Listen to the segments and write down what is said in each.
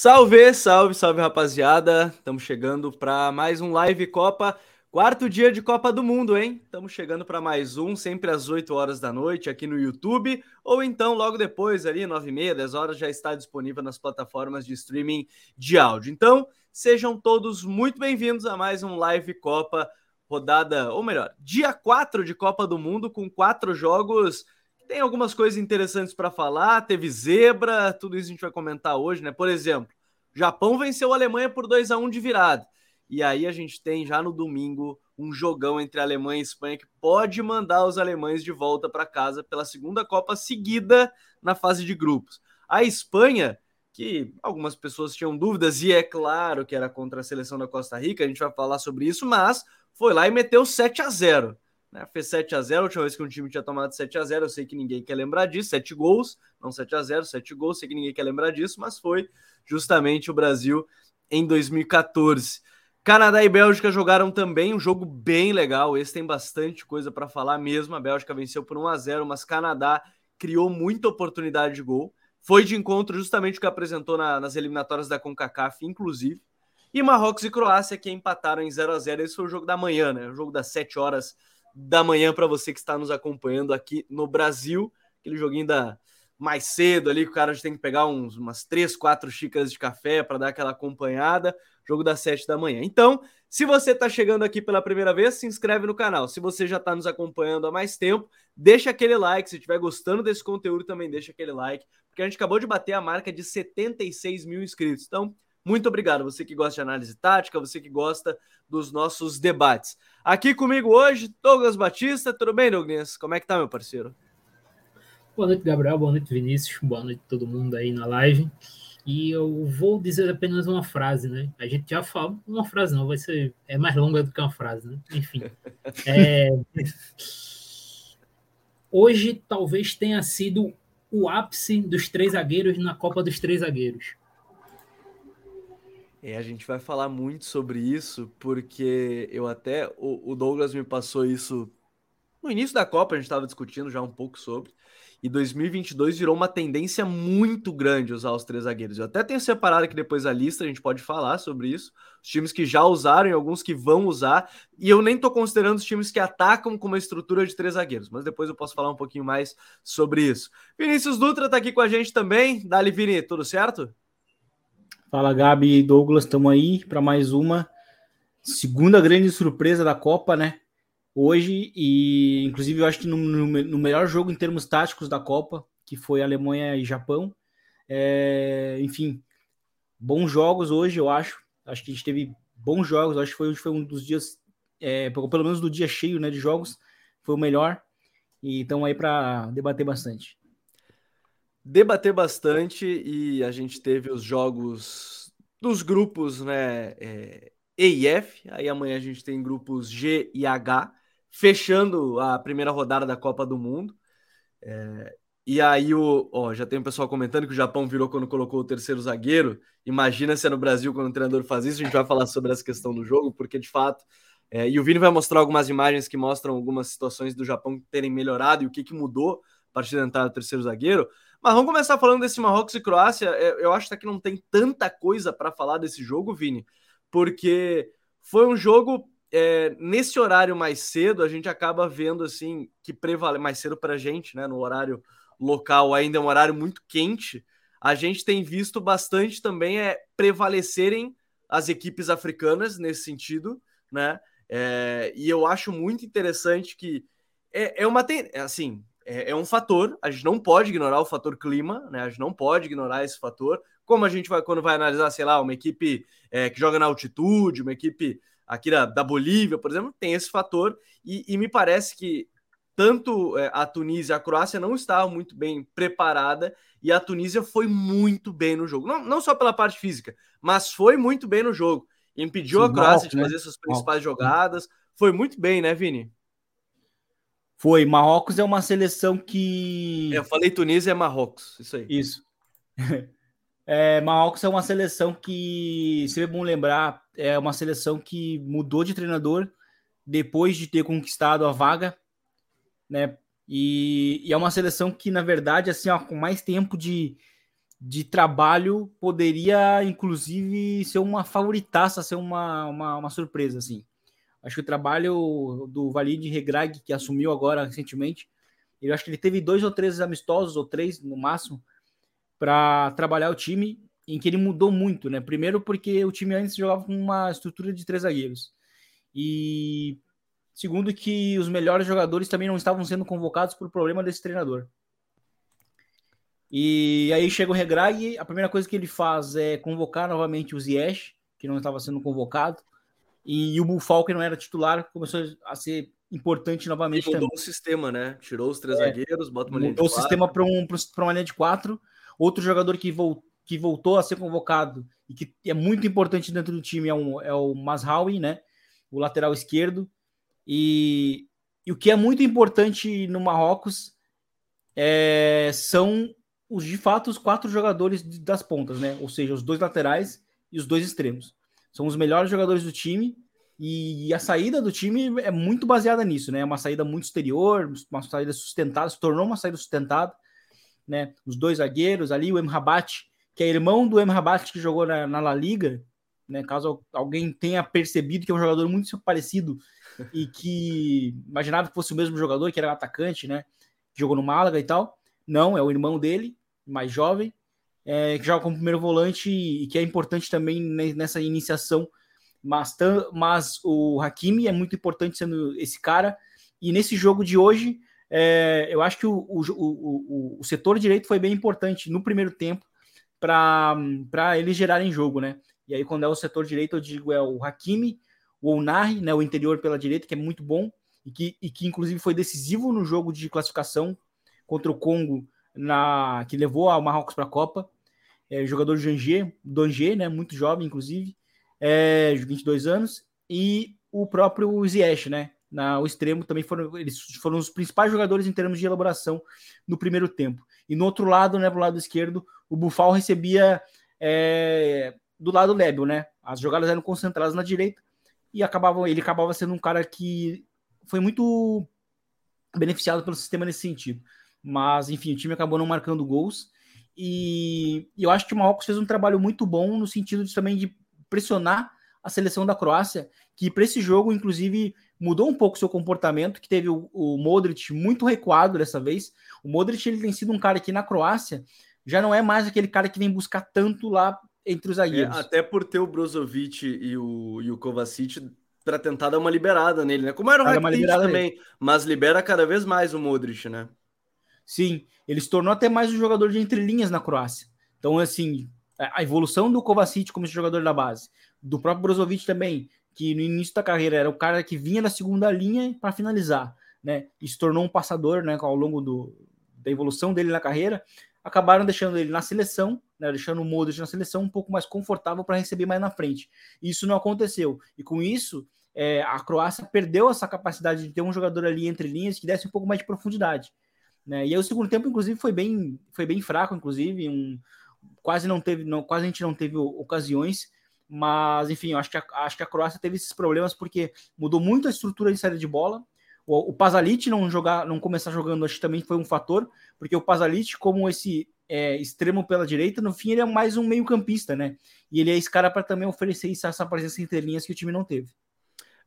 Salve, salve, salve rapaziada. Estamos chegando para mais um Live Copa, quarto dia de Copa do Mundo, hein? Estamos chegando para mais um, sempre às 8 horas da noite aqui no YouTube, ou então logo depois, ali, 9 e meia, 10 horas, já está disponível nas plataformas de streaming de áudio. Então, sejam todos muito bem-vindos a mais um Live Copa, rodada, ou melhor, dia 4 de Copa do Mundo, com quatro jogos tem algumas coisas interessantes para falar, teve zebra, tudo isso a gente vai comentar hoje, né? Por exemplo, Japão venceu a Alemanha por 2 a 1 de virada. E aí a gente tem já no domingo um jogão entre Alemanha e Espanha que pode mandar os alemães de volta para casa pela segunda Copa seguida na fase de grupos. A Espanha, que algumas pessoas tinham dúvidas, e é claro que era contra a seleção da Costa Rica, a gente vai falar sobre isso, mas foi lá e meteu 7 a 0 né? Fez 7 a 0 a última vez que um time tinha tomado 7 a 0 Eu sei que ninguém quer lembrar disso. 7 gols, não 7 a 0 7 gols. Sei que ninguém quer lembrar disso, mas foi justamente o Brasil em 2014. Canadá e Bélgica jogaram também um jogo bem legal. Esse tem bastante coisa para falar mesmo. A Bélgica venceu por 1 a 0 mas Canadá criou muita oportunidade de gol. Foi de encontro justamente o que apresentou na, nas eliminatórias da CONCACAF, inclusive. E Marrocos e Croácia que empataram em 0 a 0 Esse foi o jogo da manhã, né? O jogo das 7 horas da manhã para você que está nos acompanhando aqui no Brasil. Aquele joguinho da mais cedo ali, que o cara tem que pegar uns, umas três, quatro xícaras de café para dar aquela acompanhada. Jogo das sete da manhã. Então, se você está chegando aqui pela primeira vez, se inscreve no canal. Se você já está nos acompanhando há mais tempo, deixa aquele like. Se estiver gostando desse conteúdo, também deixa aquele like, porque a gente acabou de bater a marca de 76 mil inscritos. Então, muito obrigado, você que gosta de análise tática, você que gosta dos nossos debates. Aqui comigo hoje, Douglas Batista. Tudo bem, Douglas? Como é que tá, meu parceiro? Boa noite, Gabriel. Boa noite, Vinícius. Boa noite todo mundo aí na live. E eu vou dizer apenas uma frase, né? A gente já fala, uma frase não, vai ser é mais longa do que uma frase, né? Enfim. É... Hoje talvez tenha sido o ápice dos três zagueiros na Copa dos Três Zagueiros. É, a gente vai falar muito sobre isso, porque eu até. O, o Douglas me passou isso no início da Copa, a gente estava discutindo já um pouco sobre. E 2022 virou uma tendência muito grande usar os três zagueiros. Eu até tenho separado aqui depois a lista, a gente pode falar sobre isso. Os times que já usaram e alguns que vão usar. E eu nem estou considerando os times que atacam com uma estrutura de três zagueiros, mas depois eu posso falar um pouquinho mais sobre isso. Vinícius Dutra está aqui com a gente também. Dali, Vini, tudo certo? Fala, Gabi e Douglas, estamos aí para mais uma segunda grande surpresa da Copa, né? Hoje, e inclusive eu acho que no, no, melhor jogo em termos táticos da Copa, que foi Alemanha e Japão. É, enfim, bons jogos hoje, eu acho. Acho que a gente teve bons jogos. Acho que foi, foi um dos dias, é, pelo menos do dia cheio né, de jogos, foi o melhor. E estamos aí para debater bastante debater bastante e a gente teve os jogos dos grupos, né? É, e e F. Aí amanhã a gente tem grupos G e H, fechando a primeira rodada da Copa do Mundo. É, e aí o, ó, já tem um pessoal comentando que o Japão virou quando colocou o terceiro zagueiro. Imagina se é no Brasil quando o treinador faz isso. A gente vai falar sobre essa questão do jogo, porque de fato. É, e o Vini vai mostrar algumas imagens que mostram algumas situações do Japão terem melhorado e o que, que mudou a partir da entrada do terceiro zagueiro. Mas vamos começar falando desse Marrocos e Croácia. É, eu acho que não tem tanta coisa para falar desse jogo, Vini, porque foi um jogo é, nesse horário mais cedo. A gente acaba vendo assim que prevale mais cedo para a gente, né? No horário local ainda é um horário muito quente. A gente tem visto bastante também é prevalecerem as equipes africanas nesse sentido, né? É, e eu acho muito interessante que é, é uma assim é, é, um fator, a gente não pode ignorar o fator clima, né? A gente não pode ignorar esse fator. Como a gente vai, quando vai analisar, sei lá, uma equipe é, que joga na altitude, uma equipe aqui da, da Bolívia, por exemplo, tem esse fator, e, e me parece que tanto é, a Tunísia a Croácia não estavam muito bem preparada e a Tunísia foi muito bem no jogo. Não, não só pela parte física, mas foi muito bem no jogo. Impediu Sim, a Croácia de né? fazer suas principais jogadas. Foi muito bem, né, Vini? Foi. Marrocos é uma seleção que. Eu falei Tunísia é Marrocos, isso aí. Isso. É, Marrocos é uma seleção que, se é bom lembrar, é uma seleção que mudou de treinador depois de ter conquistado a vaga, né? E, e é uma seleção que, na verdade, assim, ó, com mais tempo de, de trabalho poderia, inclusive, ser uma favoritaça, ser uma, uma, uma surpresa, assim. Acho que o trabalho do Valide Regrag, que assumiu agora recentemente, eu acho que ele teve dois ou três amistosos, ou três no máximo, para trabalhar o time, em que ele mudou muito, né? Primeiro porque o time antes jogava com uma estrutura de três zagueiros. E segundo que os melhores jogadores também não estavam sendo convocados por problema desse treinador. E aí chega o Regrag, a primeira coisa que ele faz é convocar novamente o Ziyech, que não estava sendo convocado, e o Buffal, que não era titular, começou a ser importante novamente. E mudou também. o sistema, né? Tirou os três é, zagueiros, bota uma linha de o sistema para um, uma linha de quatro. Outro jogador que, vol, que voltou a ser convocado e que é muito importante dentro do time é, um, é o Masraoui, né? O lateral esquerdo. E, e o que é muito importante no Marrocos é, são os de fato os quatro jogadores das pontas, né? Ou seja, os dois laterais e os dois extremos. São os melhores jogadores do time e a saída do time é muito baseada nisso, né? É uma saída muito exterior, uma saída sustentada, se tornou uma saída sustentada, né? Os dois zagueiros ali, o Emrabat, que é irmão do Emrabat que jogou na, na La Liga, né? Caso alguém tenha percebido que é um jogador muito parecido e que imaginava que fosse o mesmo jogador, que era atacante, né? Jogou no Málaga e tal. Não, é o irmão dele, mais jovem, é, que joga como primeiro volante e que é importante também nessa iniciação. Mas, mas o Hakimi é muito importante sendo esse cara. E nesse jogo de hoje, é, eu acho que o, o, o, o, setor direito foi bem importante no primeiro tempo para eles gerarem jogo, né? E aí, quando é o setor direito, eu digo é o Hakimi, o Onari, né, o interior pela direita, que é muito bom e que, e que inclusive foi decisivo no jogo de classificação contra o Congo na que levou o Marrocos para a Copa. É, jogador Jangier, Dongier, né, muito jovem, inclusive, é, 22 anos, e o próprio Ziyech, né, na, o extremo também foram eles foram os principais jogadores em termos de elaboração no primeiro tempo. E no outro lado, né, pro lado esquerdo, o Bufal recebia é, do lado lébil, né? As jogadas eram concentradas na direita e acabava, ele acabava sendo um cara que foi muito beneficiado pelo sistema nesse sentido. Mas, enfim, o time acabou não marcando gols. E, e eu acho que o Marrocos fez um trabalho muito bom no sentido de, também de pressionar a seleção da Croácia, que para esse jogo, inclusive, mudou um pouco seu comportamento, que teve o, o, Modric muito recuado dessa vez. O Modric ele tem sido um cara que na Croácia já não é mais aquele cara que vem buscar tanto lá entre os é, zagueiros. É, até por ter o Brozovic e o, e o Kovacic para tentar dar uma liberada nele, né? Como era o Rakitic também, mas libera cada vez mais o Modric, né? Sim, ele se tornou até mais um jogador de entrelinhas na Croácia. Então, assim, a evolução do Kovacic como jogador da base, do próprio Brozovic também, que no início da carreira era o cara que vinha da segunda linha para finalizar, né? E se tornou um passador, né, ao longo do, da evolução dele na carreira, acabaram deixando ele na seleção, né, deixando o Modric na seleção um pouco mais confortável para receber mais na frente. Isso não aconteceu. E com isso, é, a Croácia perdeu essa capacidade de ter um jogador ali entre linhas que desse um pouco mais de profundidade. Né? E aí o segundo tempo, inclusive, foi bem, foi bem fraco, inclusive, um, quase não teve, não, quase a gente não teve ocasiões, mas enfim, acho que a, acho que a Croácia teve esses problemas porque mudou muito a estrutura de saída de bola. O, o não jogar, não começar jogando, acho que também foi um fator, porque o Pasalic, como esse é, extremo pela direita, no fim ele é mais um meio-campista, né? E ele é esse cara para também oferecer essa presença entre linhas que o time não teve.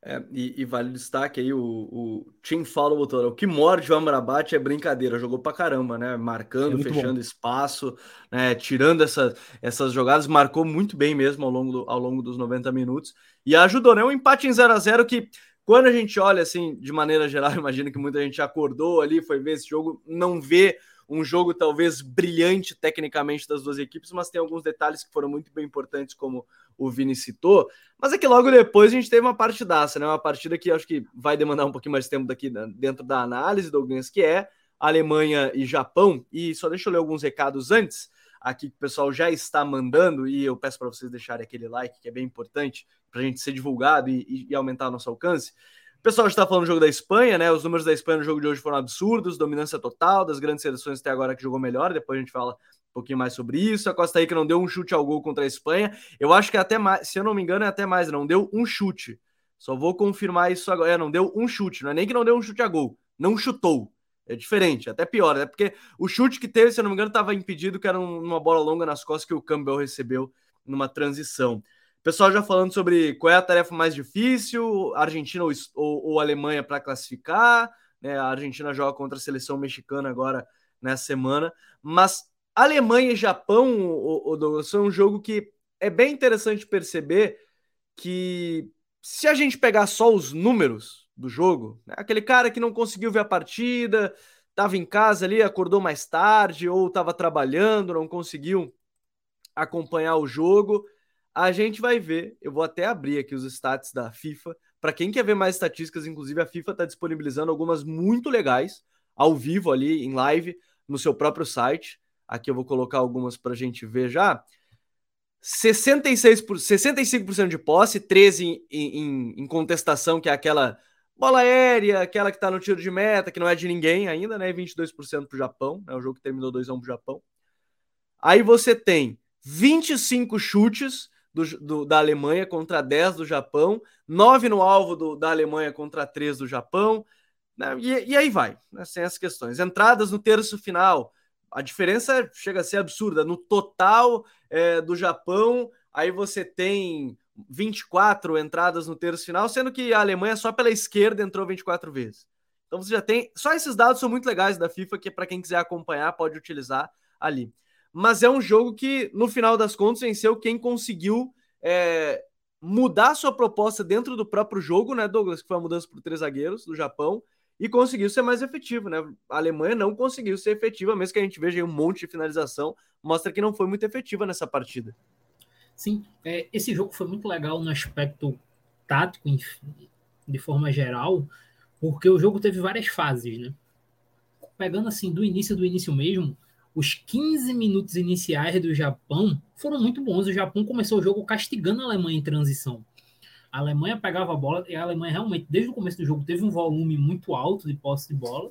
É, e, e, vale o destaque aí, o, o Tim Fowler botou, o que morde o Amrabat é brincadeira, jogou pra caramba, né? Marcando, é fechando bom. espaço, né? tirando essa, essas jogadas, marcou muito bem mesmo ao longo, do, ao longo dos 90 minutos e ajudou, né? Um empate em 0 a 0 que, quando a gente olha assim, de maneira geral, imagino que muita gente acordou ali, foi ver esse jogo, não vê um jogo talvez brilhante tecnicamente das duas equipes, mas tem alguns detalhes que foram muito bem importantes, como o Vini citou. Mas é que logo depois a gente teve uma partidaça, né? Uma partida que acho que vai demandar um pouquinho mais de tempo daqui dentro da análise, Douglas, que é Alemanha e Japão. E só deixa eu ler alguns recados antes aqui que o pessoal já está mandando, e eu peço para vocês deixarem aquele like, que é bem importante para a gente ser divulgado e, e aumentar nosso alcance. O pessoal está falando do jogo da Espanha, né? Os números da Espanha no jogo de hoje foram absurdos, dominância total das grandes seleções até agora que jogou melhor. Depois a gente fala um pouquinho mais sobre isso. A Costa Rica não deu um chute ao gol contra a Espanha. Eu acho que é até mais, se eu não me engano, é até mais, não deu um chute. Só vou confirmar isso agora. É, não deu um chute, não é nem que não deu um chute a gol, não chutou. É diferente, até pior, né? Porque o chute que teve, se eu não me engano, estava impedido, que era uma bola longa nas costas que o Campbell recebeu numa transição. Pessoal já falando sobre qual é a tarefa mais difícil, Argentina ou, ou, ou Alemanha para classificar. Né? A Argentina joga contra a seleção mexicana agora nessa semana. Mas Alemanha e Japão, o, o um jogo que é bem interessante perceber que se a gente pegar só os números do jogo, né? aquele cara que não conseguiu ver a partida, estava em casa ali, acordou mais tarde ou estava trabalhando, não conseguiu acompanhar o jogo a gente vai ver. Eu vou até abrir aqui os stats da FIFA. Para quem quer ver mais estatísticas, inclusive a FIFA está disponibilizando algumas muito legais ao vivo ali em live no seu próprio site. Aqui eu vou colocar algumas para a gente ver já. 66 por, 65% de posse, 13 em, em, em, contestação, que é aquela bola aérea, aquela que está no tiro de meta, que não é de ninguém ainda, né? 22% para o Japão, é né? o jogo que terminou 2x1 para o Japão. Aí você tem 25 chutes, do, do, da Alemanha contra 10 do Japão, 9 no alvo do, da Alemanha contra 3 do Japão, né? e, e, aí vai, né? sem as questões. Entradas no terço final, a diferença chega a ser absurda. No total é, do Japão, aí você tem 24 entradas no terço final, sendo que a Alemanha só pela esquerda entrou 24 vezes. Então você já tem. Só esses dados são muito legais da FIFA, que para quem quiser acompanhar pode utilizar ali mas é um jogo que, no final das contas, venceu quem conseguiu é, mudar sua proposta dentro do próprio jogo, né, Douglas? Que foi a mudança por três zagueiros do Japão e conseguiu ser mais efetivo, né? A Alemanha não conseguiu ser efetiva, mesmo que a gente veja um monte de finalização, mostra que não foi muito efetiva nessa partida. Sim, é, esse jogo foi muito legal no aspecto tático, de forma geral, porque o jogo teve várias fases, né? Pegando assim, do início do início mesmo, os 15 minutos iniciais do Japão foram muito bons. O Japão começou o jogo castigando a Alemanha em transição. A Alemanha pegava a bola e a Alemanha realmente, desde o começo do jogo, teve um volume muito alto de posse de bola.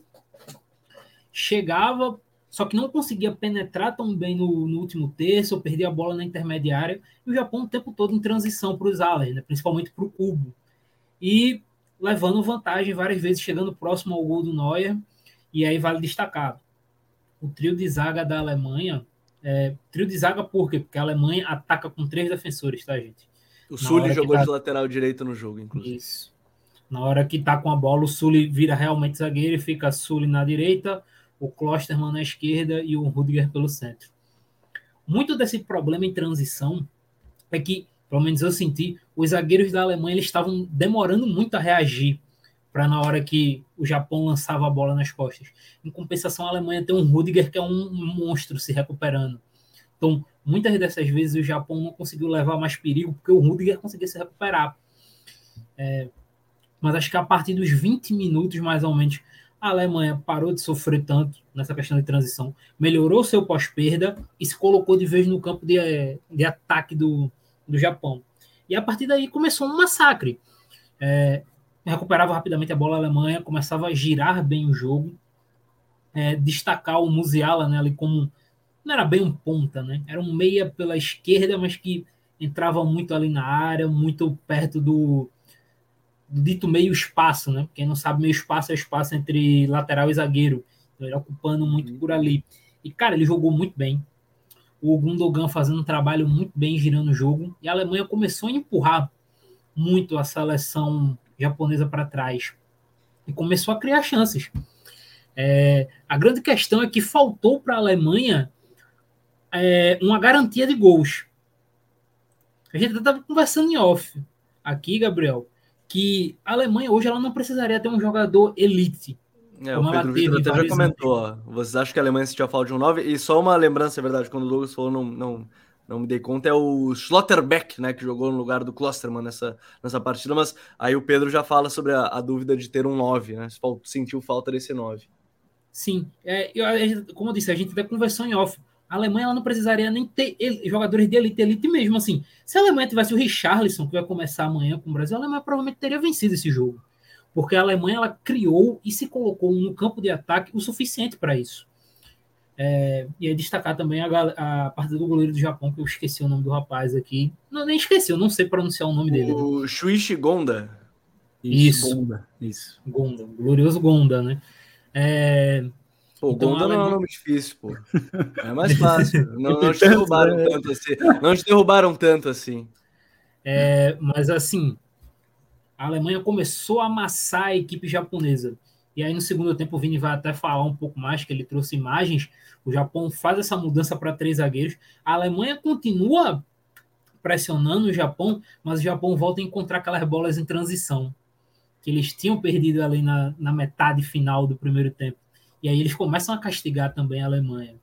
Chegava, só que não conseguia penetrar tão bem no, no último terço, ou perdia a bola na intermediária. E o Japão o tempo todo em transição para os alas, né? principalmente para o cubo. E levando vantagem várias vezes, chegando próximo ao gol do Neuer. E aí vale destacar o trio de zaga da Alemanha. É, trio de zaga por quê? Porque a Alemanha ataca com três defensores, tá, gente? O Sully jogou tá... de lateral direito no jogo, inclusive. Isso. Na hora que tá com a bola, o Sully vira realmente zagueiro e fica Sully na direita, o Klosterman na esquerda e o Rudiger pelo centro. Muito desse problema em transição é que, pelo menos eu senti, os zagueiros da Alemanha eles estavam demorando muito a reagir para na hora que o Japão lançava a bola nas costas. Em compensação, a Alemanha tem um Rudiger que é um monstro se recuperando. Então, muitas dessas vezes o Japão não conseguiu levar mais perigo porque o Rudiger conseguia se recuperar. É, mas acho que a partir dos 20 minutos, mais ou menos, a Alemanha parou de sofrer tanto nessa questão de transição, melhorou seu pós-perda e se colocou de vez no campo de, de ataque do, do Japão. E a partir daí começou um massacre. É, recuperava rapidamente a bola Alemanha, começava a girar bem o jogo, é, destacar o Musiala né, ali como não era bem um ponta, né? Era um meia pela esquerda, mas que entrava muito ali na área, muito perto do, do dito meio espaço, né? Quem não sabe, meio espaço é espaço entre lateral e zagueiro. Então, ele ocupando muito por ali. E, cara, ele jogou muito bem. O Gundogan fazendo um trabalho muito bem, girando o jogo. E a Alemanha começou a empurrar muito a seleção japonesa para trás e começou a criar chances. É, a grande questão é que faltou para a Alemanha é, uma garantia de gols. A gente estava conversando em off aqui, Gabriel, que a Alemanha hoje ela não precisaria ter um jogador elite. É, o Pedro Vitor até já comentou. Ó, vocês acham que a Alemanha sentia falta de um 9? E só uma lembrança, é verdade, quando o Douglas falou, não, não, não me dei conta, é o Schlotterbeck, né, que jogou no lugar do Klosterman nessa, nessa partida, mas aí o Pedro já fala sobre a, a dúvida de ter um 9, né, sentiu falta desse 9. Sim, é, eu, como eu disse, a gente até conversou em off, a Alemanha ela não precisaria nem ter jogadores de elite, elite mesmo, assim, se a Alemanha tivesse o Richarlison, que vai começar amanhã com o Brasil, a Alemanha provavelmente teria vencido esse jogo, porque a Alemanha ela criou e se colocou no campo de ataque o suficiente para isso. É, e aí destacar também a, a partida do goleiro do Japão, que eu esqueci o nome do rapaz aqui. Não, nem esqueci, eu não sei pronunciar o nome dele. O Shuichi Gonda. Isso. Gonda. Isso. Gonda. Glorioso Gonda, né? É, Pô, então, Gonda não é um nome difícil, pô. É mais fácil. não, não te derrubaram né? tanto assim. Não te derrubaram tanto assim. É, mas assim, a Alemanha começou a amassar a equipe japonesa. E aí no segundo tempo o Vini vai até falar um pouco mais, que ele trouxe imagens. O Japão faz essa mudança para três zagueiros. A Alemanha continua pressionando o Japão, mas o Japão volta a encontrar aquelas bolas em transição que eles tinham perdido ali na, na metade final do primeiro tempo. E aí eles começam a castigar também a Alemanha.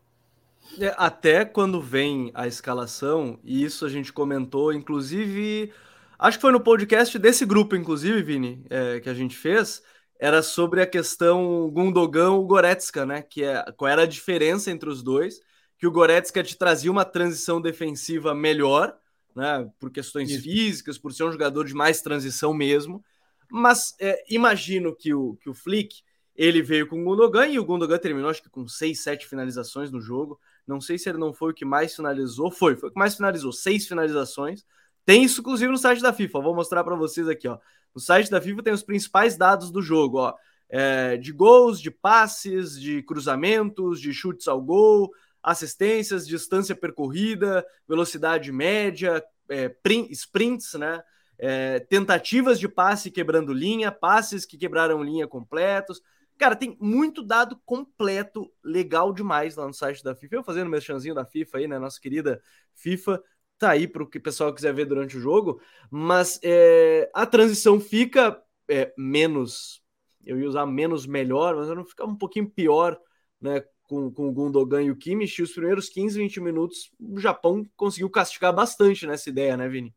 É, até quando vem a escalação, e isso a gente comentou, inclusive, acho que foi no podcast desse grupo, inclusive, Vini, é, que a gente fez, era sobre a questão Gundogan-Goretzka, né? Que é qual era a diferença entre os dois, que o Goretzka te trazia uma transição defensiva melhor, né? Por questões isso. físicas, por ser um jogador de mais transição mesmo, mas é, imagino que o, que o Flick ele veio com o Gundogan e o Gundogan terminou, acho que com seis, sete finalizações no jogo. Não sei se ele não foi o que mais finalizou. Foi, foi o que mais finalizou, seis finalizações. Tem isso, inclusive, no site da FIFA. Vou mostrar para vocês aqui, ó. No site da FIFA tem os principais dados do jogo, ó. É, de gols, de passes, de cruzamentos, de chutes ao gol, assistências, distância percorrida, velocidade média, é, sprints, né? É, tentativas de passe quebrando linha, passes que quebraram linha completos. Cara, tem muito dado completo, legal demais lá no site da FIFA. Eu fazendo meu chanzinho da FIFA aí, né? Nossa querida FIFA tá aí para o que o pessoal quiser ver durante o jogo. Mas é, a transição fica é, menos, eu ia usar menos melhor, mas não fica um pouquinho pior, né? Com, com o Gundogan e o Kimmich, e os primeiros 15, 20 minutos, o Japão conseguiu castigar bastante nessa ideia, né, Vini?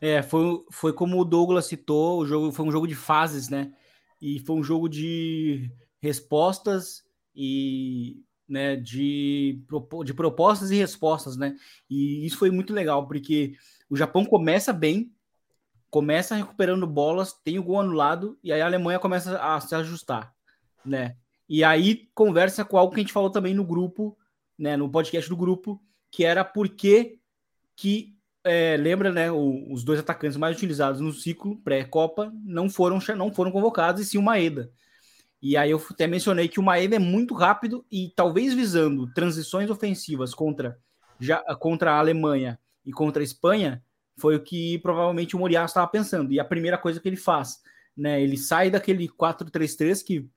É, foi, foi como o Douglas citou, o jogo foi um jogo de fases, né? e foi um jogo de respostas e né, de, de propostas e respostas, né? E isso foi muito legal, porque o Japão começa bem, começa recuperando bolas, tem o gol anulado, e aí a Alemanha começa a se ajustar, né? E aí conversa com algo que a gente falou também no grupo, né, no podcast do grupo, que era por que, que é, lembra, né, o, os dois atacantes mais utilizados no ciclo pré-copa não foram não foram convocados e sim o Maeda. E aí eu até mencionei que o Maeda é muito rápido e talvez visando transições ofensivas contra já contra a Alemanha e contra a Espanha foi o que provavelmente o Moriá estava pensando. E a primeira coisa que ele faz, né, ele sai daquele 4-3-3 que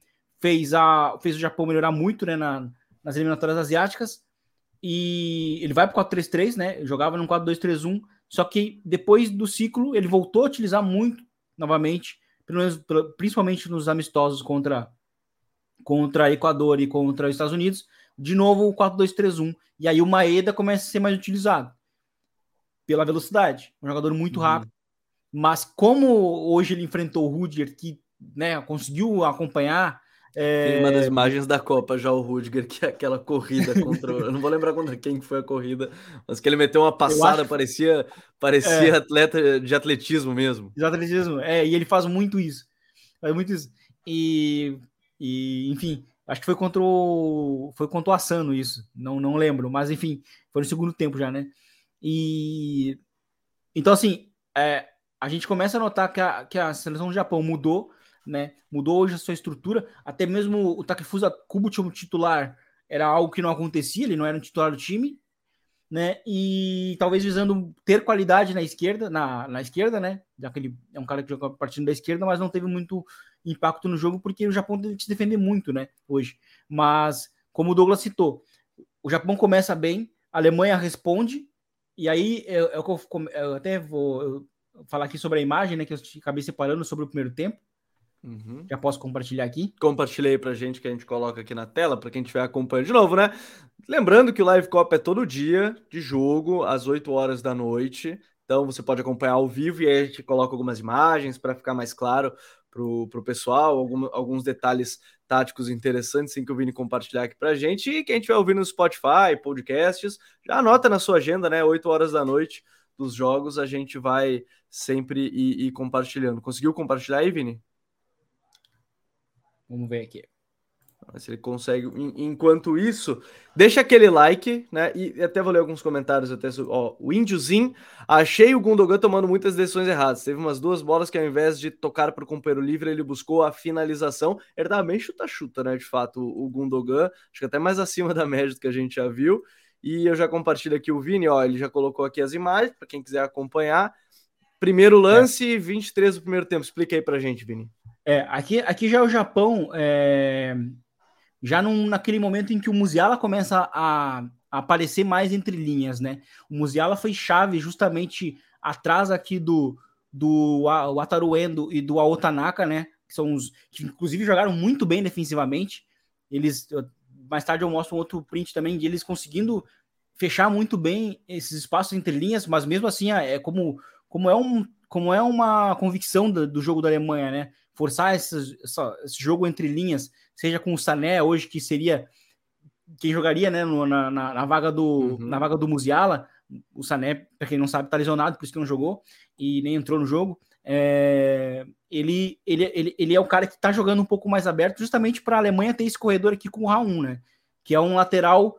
fez a fez o Japão melhorar muito, né, na, nas eliminatórias asiáticas e ele vai para o 4-3-3, né? Jogava no 4-2-3-1, só que depois do ciclo ele voltou a utilizar muito novamente, principalmente nos amistosos contra contra Equador e contra os Estados Unidos, de novo o 4-2-3-1. E aí o Maeda começa a ser mais utilizado pela velocidade, um jogador muito uhum. rápido. Mas como hoje ele enfrentou o Rudiger, que né, conseguiu acompanhar é... Tem uma das imagens da Copa já o Rudiger, que é aquela corrida contra. eu não vou lembrar contra quem foi a corrida, mas que ele meteu uma passada, que... parecia, parecia é... atleta de atletismo mesmo. De atletismo, é, e ele faz muito isso. Faz muito isso. E, e enfim, acho que foi contra o. Foi contra o Asano isso. Não, não lembro, mas enfim, foi no segundo tempo já, né? E. Então, assim, é, a gente começa a notar que a, que a seleção do Japão mudou né? Mudou hoje a sua estrutura, até mesmo o Takefusa Kubo como titular era algo que não acontecia, ele não era um titular do time, né? E talvez visando ter qualidade na esquerda, na, na esquerda, né? Já que ele é um cara que joga partindo da esquerda, mas não teve muito impacto no jogo porque o Japão tem que se defender muito, né? Hoje, mas como o Douglas citou, o Japão começa bem, a Alemanha responde e aí eu, eu, eu até vou falar aqui sobre a imagem, né? Que eu acabei separando sobre o primeiro tempo. Uhum. Já posso compartilhar aqui? Compartilhei pra gente que a gente coloca aqui na tela, para quem estiver acompanhando de novo, né? Lembrando que o Live Cop é todo dia de jogo, às 8 horas da noite. Então você pode acompanhar ao vivo e aí a gente coloca algumas imagens para ficar mais claro pro, pro pessoal, algum, alguns detalhes táticos interessantes em que o Vini compartilhar aqui pra gente. E quem estiver ouvindo no Spotify, podcasts, já anota na sua agenda, né? 8 horas da noite dos jogos, a gente vai sempre ir, ir compartilhando. Conseguiu compartilhar aí, Vini? Vamos ver aqui. Se ele consegue. Enquanto isso, deixa aquele like, né? E até vou ler alguns comentários até sobre. Ó, o Índiozinho. Achei o Gundogan tomando muitas decisões erradas. Teve umas duas bolas que, ao invés de tocar para o companheiro livre, ele buscou a finalização. Ele tava bem chuta-chuta, né? De fato, o Gundogan. Acho que até mais acima da média do que a gente já viu. E eu já compartilho aqui o Vini, ó. Ele já colocou aqui as imagens para quem quiser acompanhar. Primeiro lance, é. 23 do primeiro tempo. Explica aí pra gente, Vini. É, aqui, aqui já é o Japão. É já num, naquele momento em que o Musiala começa a, a, aparecer mais entre linhas, né? O Musiala foi chave justamente atrás aqui do, do Wataru Endo e do Aotanaka, né? Que são os que inclusive jogaram muito bem defensivamente. Eles mais tarde eu mostro um outro print também de eles conseguindo fechar muito bem esses espaços entre linhas, mas mesmo assim é como como é um como é uma convicção do, do jogo da Alemanha, né? Forçar esse, esse jogo entre linhas seja com o Sané hoje, que seria quem jogaria né, no, na, na, vaga do, uhum. na vaga do Musiala. O Sané, para quem não sabe, está lesionado, por isso que não jogou e nem entrou no jogo. É, ele, ele, ele, ele é o cara que está jogando um pouco mais aberto, justamente para a Alemanha ter esse corredor aqui com o Raul, né? Que é um lateral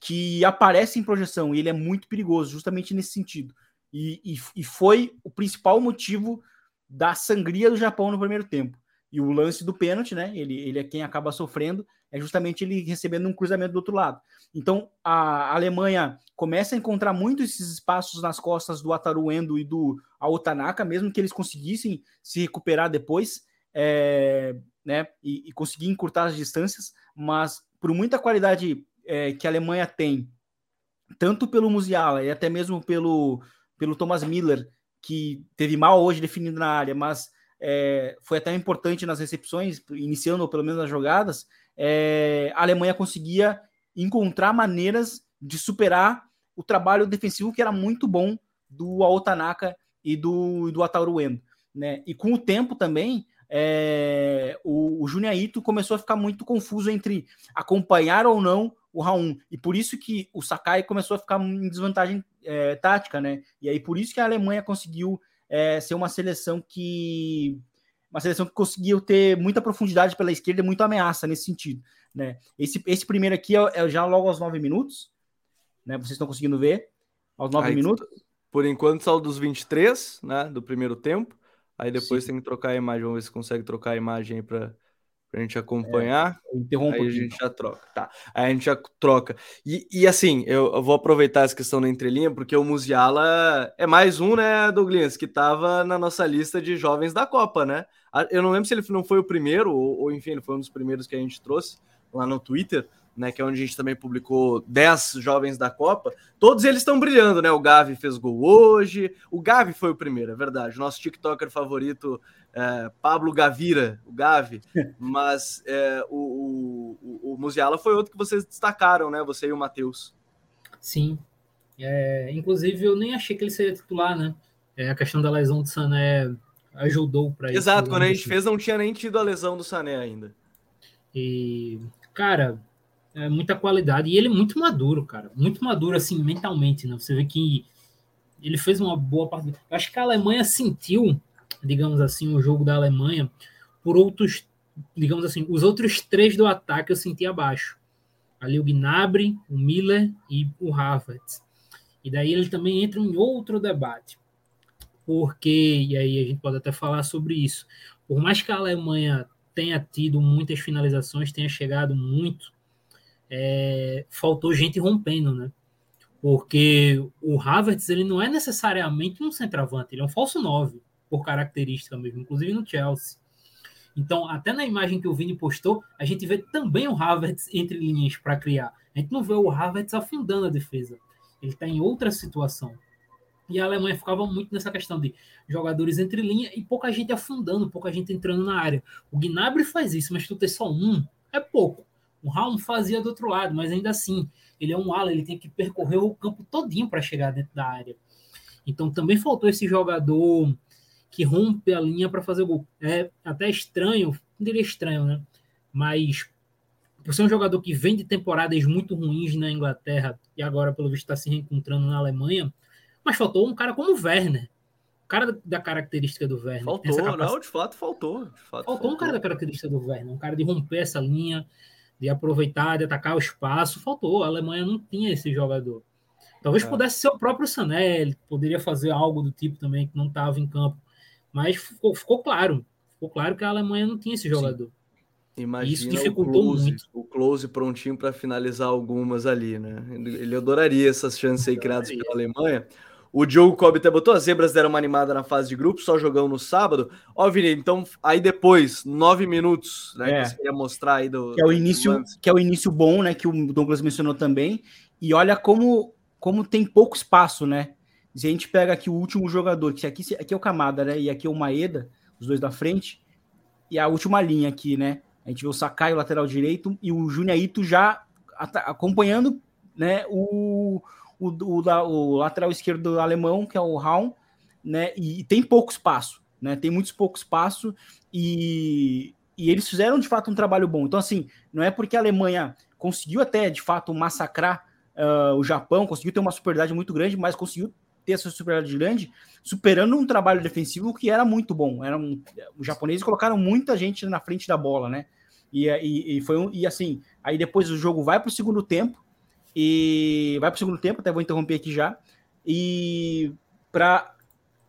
que aparece em projeção e ele é muito perigoso, justamente nesse sentido. E, e, e foi o principal motivo da sangria do Japão no primeiro tempo. E o lance do pênalti, né? Ele, ele é quem acaba sofrendo, é justamente ele recebendo um cruzamento do outro lado. Então a Alemanha começa a encontrar muito esses espaços nas costas do Ataru Endo e do Aotanaka, mesmo que eles conseguissem se recuperar depois, é, né? E, e, conseguir encurtar as distâncias, mas por muita qualidade é, que a Alemanha tem, tanto pelo Musiala e até mesmo pelo, pelo Thomas Miller, que teve mal hoje definido na área, mas é, foi até importante nas recepções, iniciando ou pelo menos nas jogadas, é, a Alemanha conseguia encontrar maneiras de superar o trabalho defensivo que era muito bom do Aotanaka e do, do Ataru Endo. Né? E com o tempo também, é, o, o Junya Ito começou a ficar muito confuso entre acompanhar ou não o Raul. E por isso que o Sakai começou a ficar em desvantagem é, tática, né? E aí por isso que a Alemanha conseguiu é, ser uma seleção que uma seleção que conseguiu ter muita profundidade pela esquerda e muita ameaça nesse sentido. Né? Esse, esse primeiro aqui é, é já logo aos nove minutos. Né? Vocês estão conseguindo ver? Aos nove minutos. Por enquanto, só dos 23, né? Do primeiro tempo. Aí depois Sim. tem que trocar a imagem. Vamos ver se consegue trocar a imagem aí para pra gente acompanhar. É, interrompo aí a gente já troca. Tá. Aí a gente já troca. E, e assim, eu, eu, vou aproveitar essa questão da entrelinha, porque o Musiala é mais um, né, Douglas, que tava na nossa lista de jovens da Copa, né? Eu não lembro se ele não foi o primeiro, ou, ou enfim, ele foi um dos primeiros que a gente trouxe lá no Twitter né, que é onde a gente também publicou 10 jovens da Copa, todos eles estão brilhando, né? O Gavi fez gol hoje, o Gavi foi o primeiro, é verdade. Nosso TikToker favorito, é, Pablo Gavira, o Gavi, mas é, o, o, o Musiala foi outro que vocês destacaram, né? Você e o Matheus. Sim. É, inclusive, eu nem achei que ele seria titular, né? É, a questão da lesão do Sané ajudou para isso. Exato, quando a gente fez, não tinha nem tido a lesão do Sané ainda. E, cara, é, muita qualidade. E ele é muito maduro, cara. Muito maduro, assim, mentalmente, né? Você vê que ele fez uma boa partida. Eu acho que a Alemanha sentiu, digamos assim, o jogo da Alemanha por outros, digamos assim, os outros três do ataque eu senti abaixo. Ali o Gnabry, o Miller e o Havertz. E daí ele também entra em outro debate. Porque, e aí a gente pode até falar sobre isso, por mais que a Alemanha tenha tido muitas finalizações, tenha chegado muito, é, faltou gente rompendo, né? Porque o Havertz ele não é necessariamente um centroavante, ele é um falso 9, por característica mesmo, inclusive no Chelsea. Então, até na imagem que o Vini postou, a gente vê também o Havertz entre linhas para criar. A gente não vê o Havertz afundando a defesa. Ele está em outra situação. E a Alemanha ficava muito nessa questão de jogadores entre linha e pouca gente afundando, pouca gente entrando na área. O Gnabry faz isso, mas tu ter só um é pouco. O Raum fazia do outro lado, mas ainda assim, ele é um ala, ele tem que percorrer o campo todinho para chegar dentro da área. Então também faltou esse jogador que rompe a linha para fazer o gol. É até estranho, não diria estranho, né? Mas por ser um jogador que vem de temporadas muito ruins na Inglaterra e agora, pelo visto, está se reencontrando na Alemanha, mas faltou um cara como o Werner. cara da característica do Werner. Faltou, não, de fato faltou. De fato, faltou, faltou um cara da característica do Werner, um cara de romper essa linha, de aproveitar, de atacar o espaço. Faltou. A Alemanha não tinha esse jogador. Talvez é. pudesse ser o próprio Sané, ele poderia fazer algo do tipo também que não estava em campo. Mas ficou, ficou, claro. Ficou claro que a Alemanha não tinha esse jogador. Sim. Imagina Isso dificultou o close, muito. O close prontinho para finalizar algumas ali, né? Ele adoraria essas chances aí criadas pela Alemanha. O Diogo Kobe até botou, as zebras deram uma animada na fase de grupo, só jogão no sábado. Ó, Vini, então aí depois, nove minutos, né? É. Que você queria mostrar aí do. Que é o início, que é o início bom, né? Que o Douglas mencionou também. E olha como, como tem pouco espaço, né? Se a gente pega aqui o último jogador, que aqui, aqui é o Kamada, né? E aqui é o Maeda, os dois da frente, e a última linha aqui, né? A gente vê o Sakai, o lateral direito, e o Júnior Ito já acompanhando né, o, o, o, o, lateral esquerdo alemão, que é o Raum, né? E, tem pouco espaço, né? Tem muito pouco espaço e, e eles fizeram de fato um trabalho bom. Então, assim, não é porque a Alemanha conseguiu até de fato massacrar uh, o Japão, conseguiu ter uma superioridade muito grande, mas conseguiu ter essa superioridade grande, superando um trabalho defensivo que era muito bom. Era um, os japoneses colocaram muita gente na frente da bola, né? E, e, e foi um, e assim, aí depois o jogo vai para o segundo tempo e vai para o segundo tempo, até vou interromper aqui já. E para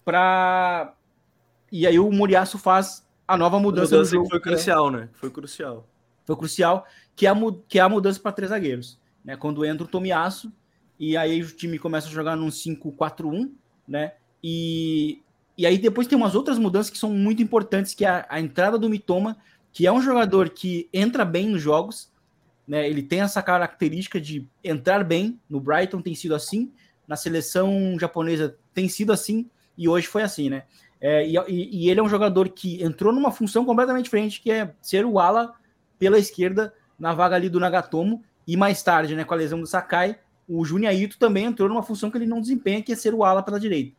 para e aí o Moriaço faz a nova mudança, a mudança jogo, foi crucial, né? Foi crucial. Foi crucial, que é a, que é a mudança para três zagueiros, né? Quando entra o Tomiasso e aí o time começa a jogar num 5-4-1, né? E, e aí depois tem umas outras mudanças que são muito importantes, que é a, a entrada do Mitoma que é um jogador que entra bem nos jogos, né? Ele tem essa característica de entrar bem. No Brighton tem sido assim, na seleção japonesa tem sido assim, e hoje foi assim, né? É, e, e, ele é um jogador que entrou numa função completamente diferente, que é ser o ala pela esquerda na vaga ali do Nagatomo, e mais tarde, né, com a lesão do Sakai, o Junya Ito também entrou numa função que ele não desempenha, que é ser o ala pela direita.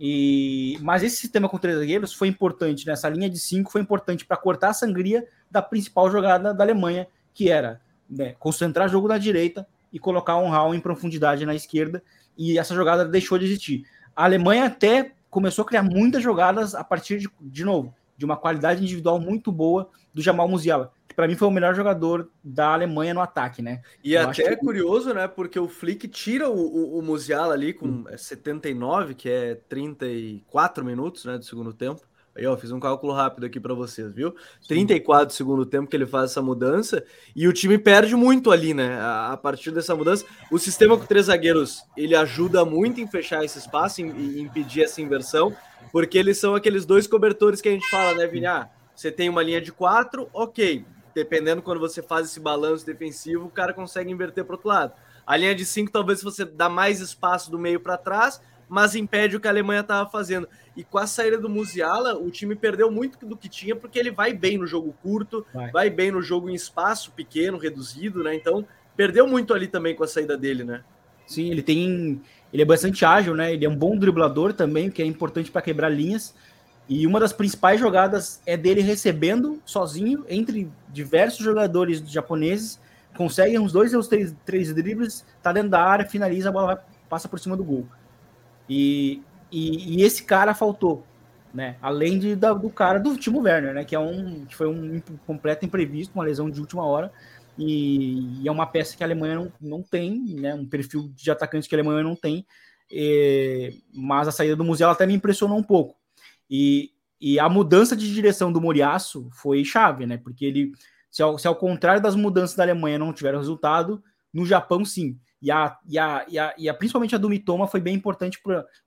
E, mas esse sistema com três zagueiros foi importante, nessa linha de cinco, foi importante para cortar a sangria da principal jogada da Alemanha, que era né, concentrar jogo na direita e colocar um Raul em profundidade na esquerda, e essa jogada deixou de existir. A Alemanha até começou a criar muitas jogadas a partir de, de novo, de uma qualidade individual muito boa do Jamal Musiala que para mim foi o melhor jogador da Alemanha no ataque, né? E Eu até é curioso, né? Porque o Flick tira o, o, o Musiala ali com hum. 79, que é 34 minutos, né, do segundo tempo. Aí, ó, fiz um cálculo rápido aqui para vocês, viu? Sim. 34 do segundo tempo que ele faz essa mudança e o time perde muito ali, né? A, partir dessa mudança, o sistema com três zagueiros ele ajuda muito em fechar esse espaço e impedir essa inversão, porque eles são aqueles dois cobertores que a gente fala, né, Vini? Ah, você tem uma linha de quatro, ok dependendo quando você faz esse balanço defensivo, o cara consegue inverter para outro lado. A linha de 5, talvez você dá mais espaço do meio para trás, mas impede o que a Alemanha estava fazendo. E com a saída do Musiala, o time perdeu muito do que tinha, porque ele vai bem no jogo curto, vai, vai bem no jogo em espaço pequeno, reduzido, né? Então, perdeu muito ali também com a saída dele, né? Sim, ele tem. Ele é bastante ágil, né? Ele é um bom driblador também, que é importante para quebrar linhas. E uma das principais jogadas é dele recebendo sozinho entre diversos jogadores japoneses, consegue uns dois ou três, três dribles, tá dentro da área, finaliza, a bola vai, passa por cima do gol. E, e, e esse cara faltou, né? Além de, da, do cara do Timo Werner, né? Que é um que foi um completo imprevisto, uma lesão de última hora. E, e, é uma peça que a Alemanha não, não tem, né? Um perfil de atacante que a Alemanha não tem. E, mas a saída do museu até me impressionou um pouco e, e a mudança de direção do Moriaço foi chave, né? Porque ele, se ao, se ao contrário das mudanças da Alemanha não tiveram resultado, no Japão sim. E, a, e, a, e, a, e a, principalmente a do Mitoma foi bem importante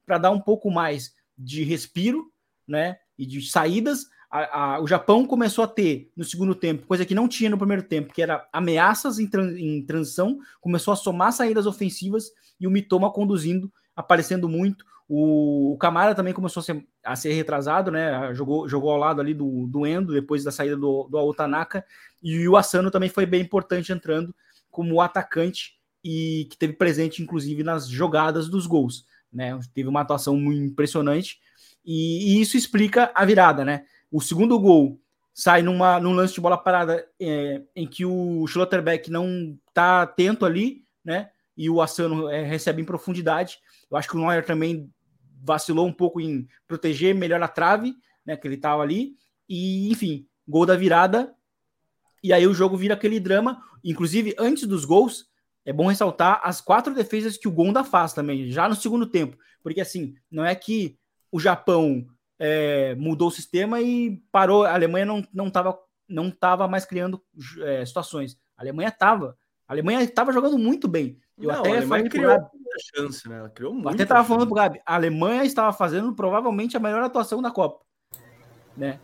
para dar um pouco mais de respiro, né? E de saídas. A, a, o Japão começou a ter no segundo tempo, coisa que não tinha no primeiro tempo, que era ameaças em, em transição, começou a somar saídas ofensivas e o Mitoma conduzindo, aparecendo muito. O, o Camara também começou a ser, a ser, retrasado, né? Jogou, jogou ao lado ali do, do Endo depois da saída do, do Aotanaka. E o Asano também foi bem importante entrando como atacante e que teve presente, inclusive, nas jogadas dos gols. Né? Teve uma atuação muito impressionante. E, e isso explica a virada, né? O segundo gol sai numa, num lance de bola parada é, em que o Schlotterbeck não está atento ali, né? E o Asano é, recebe em profundidade. Eu acho que o Neuer também vacilou um pouco em proteger melhor a trave, né, que ele estava ali, e enfim, gol da virada, e aí o jogo vira aquele drama, inclusive antes dos gols, é bom ressaltar as quatro defesas que o Gonda faz também, já no segundo tempo, porque assim, não é que o Japão é, mudou o sistema e parou, a Alemanha não estava não não tava mais criando é, situações, a Alemanha estava, a Alemanha estava jogando muito bem, eu não, até falei criou Gabi, muita chance, né? Ela criou muito. Até estava falando pro Gabi, a Alemanha estava fazendo provavelmente a melhor atuação da Copa, né?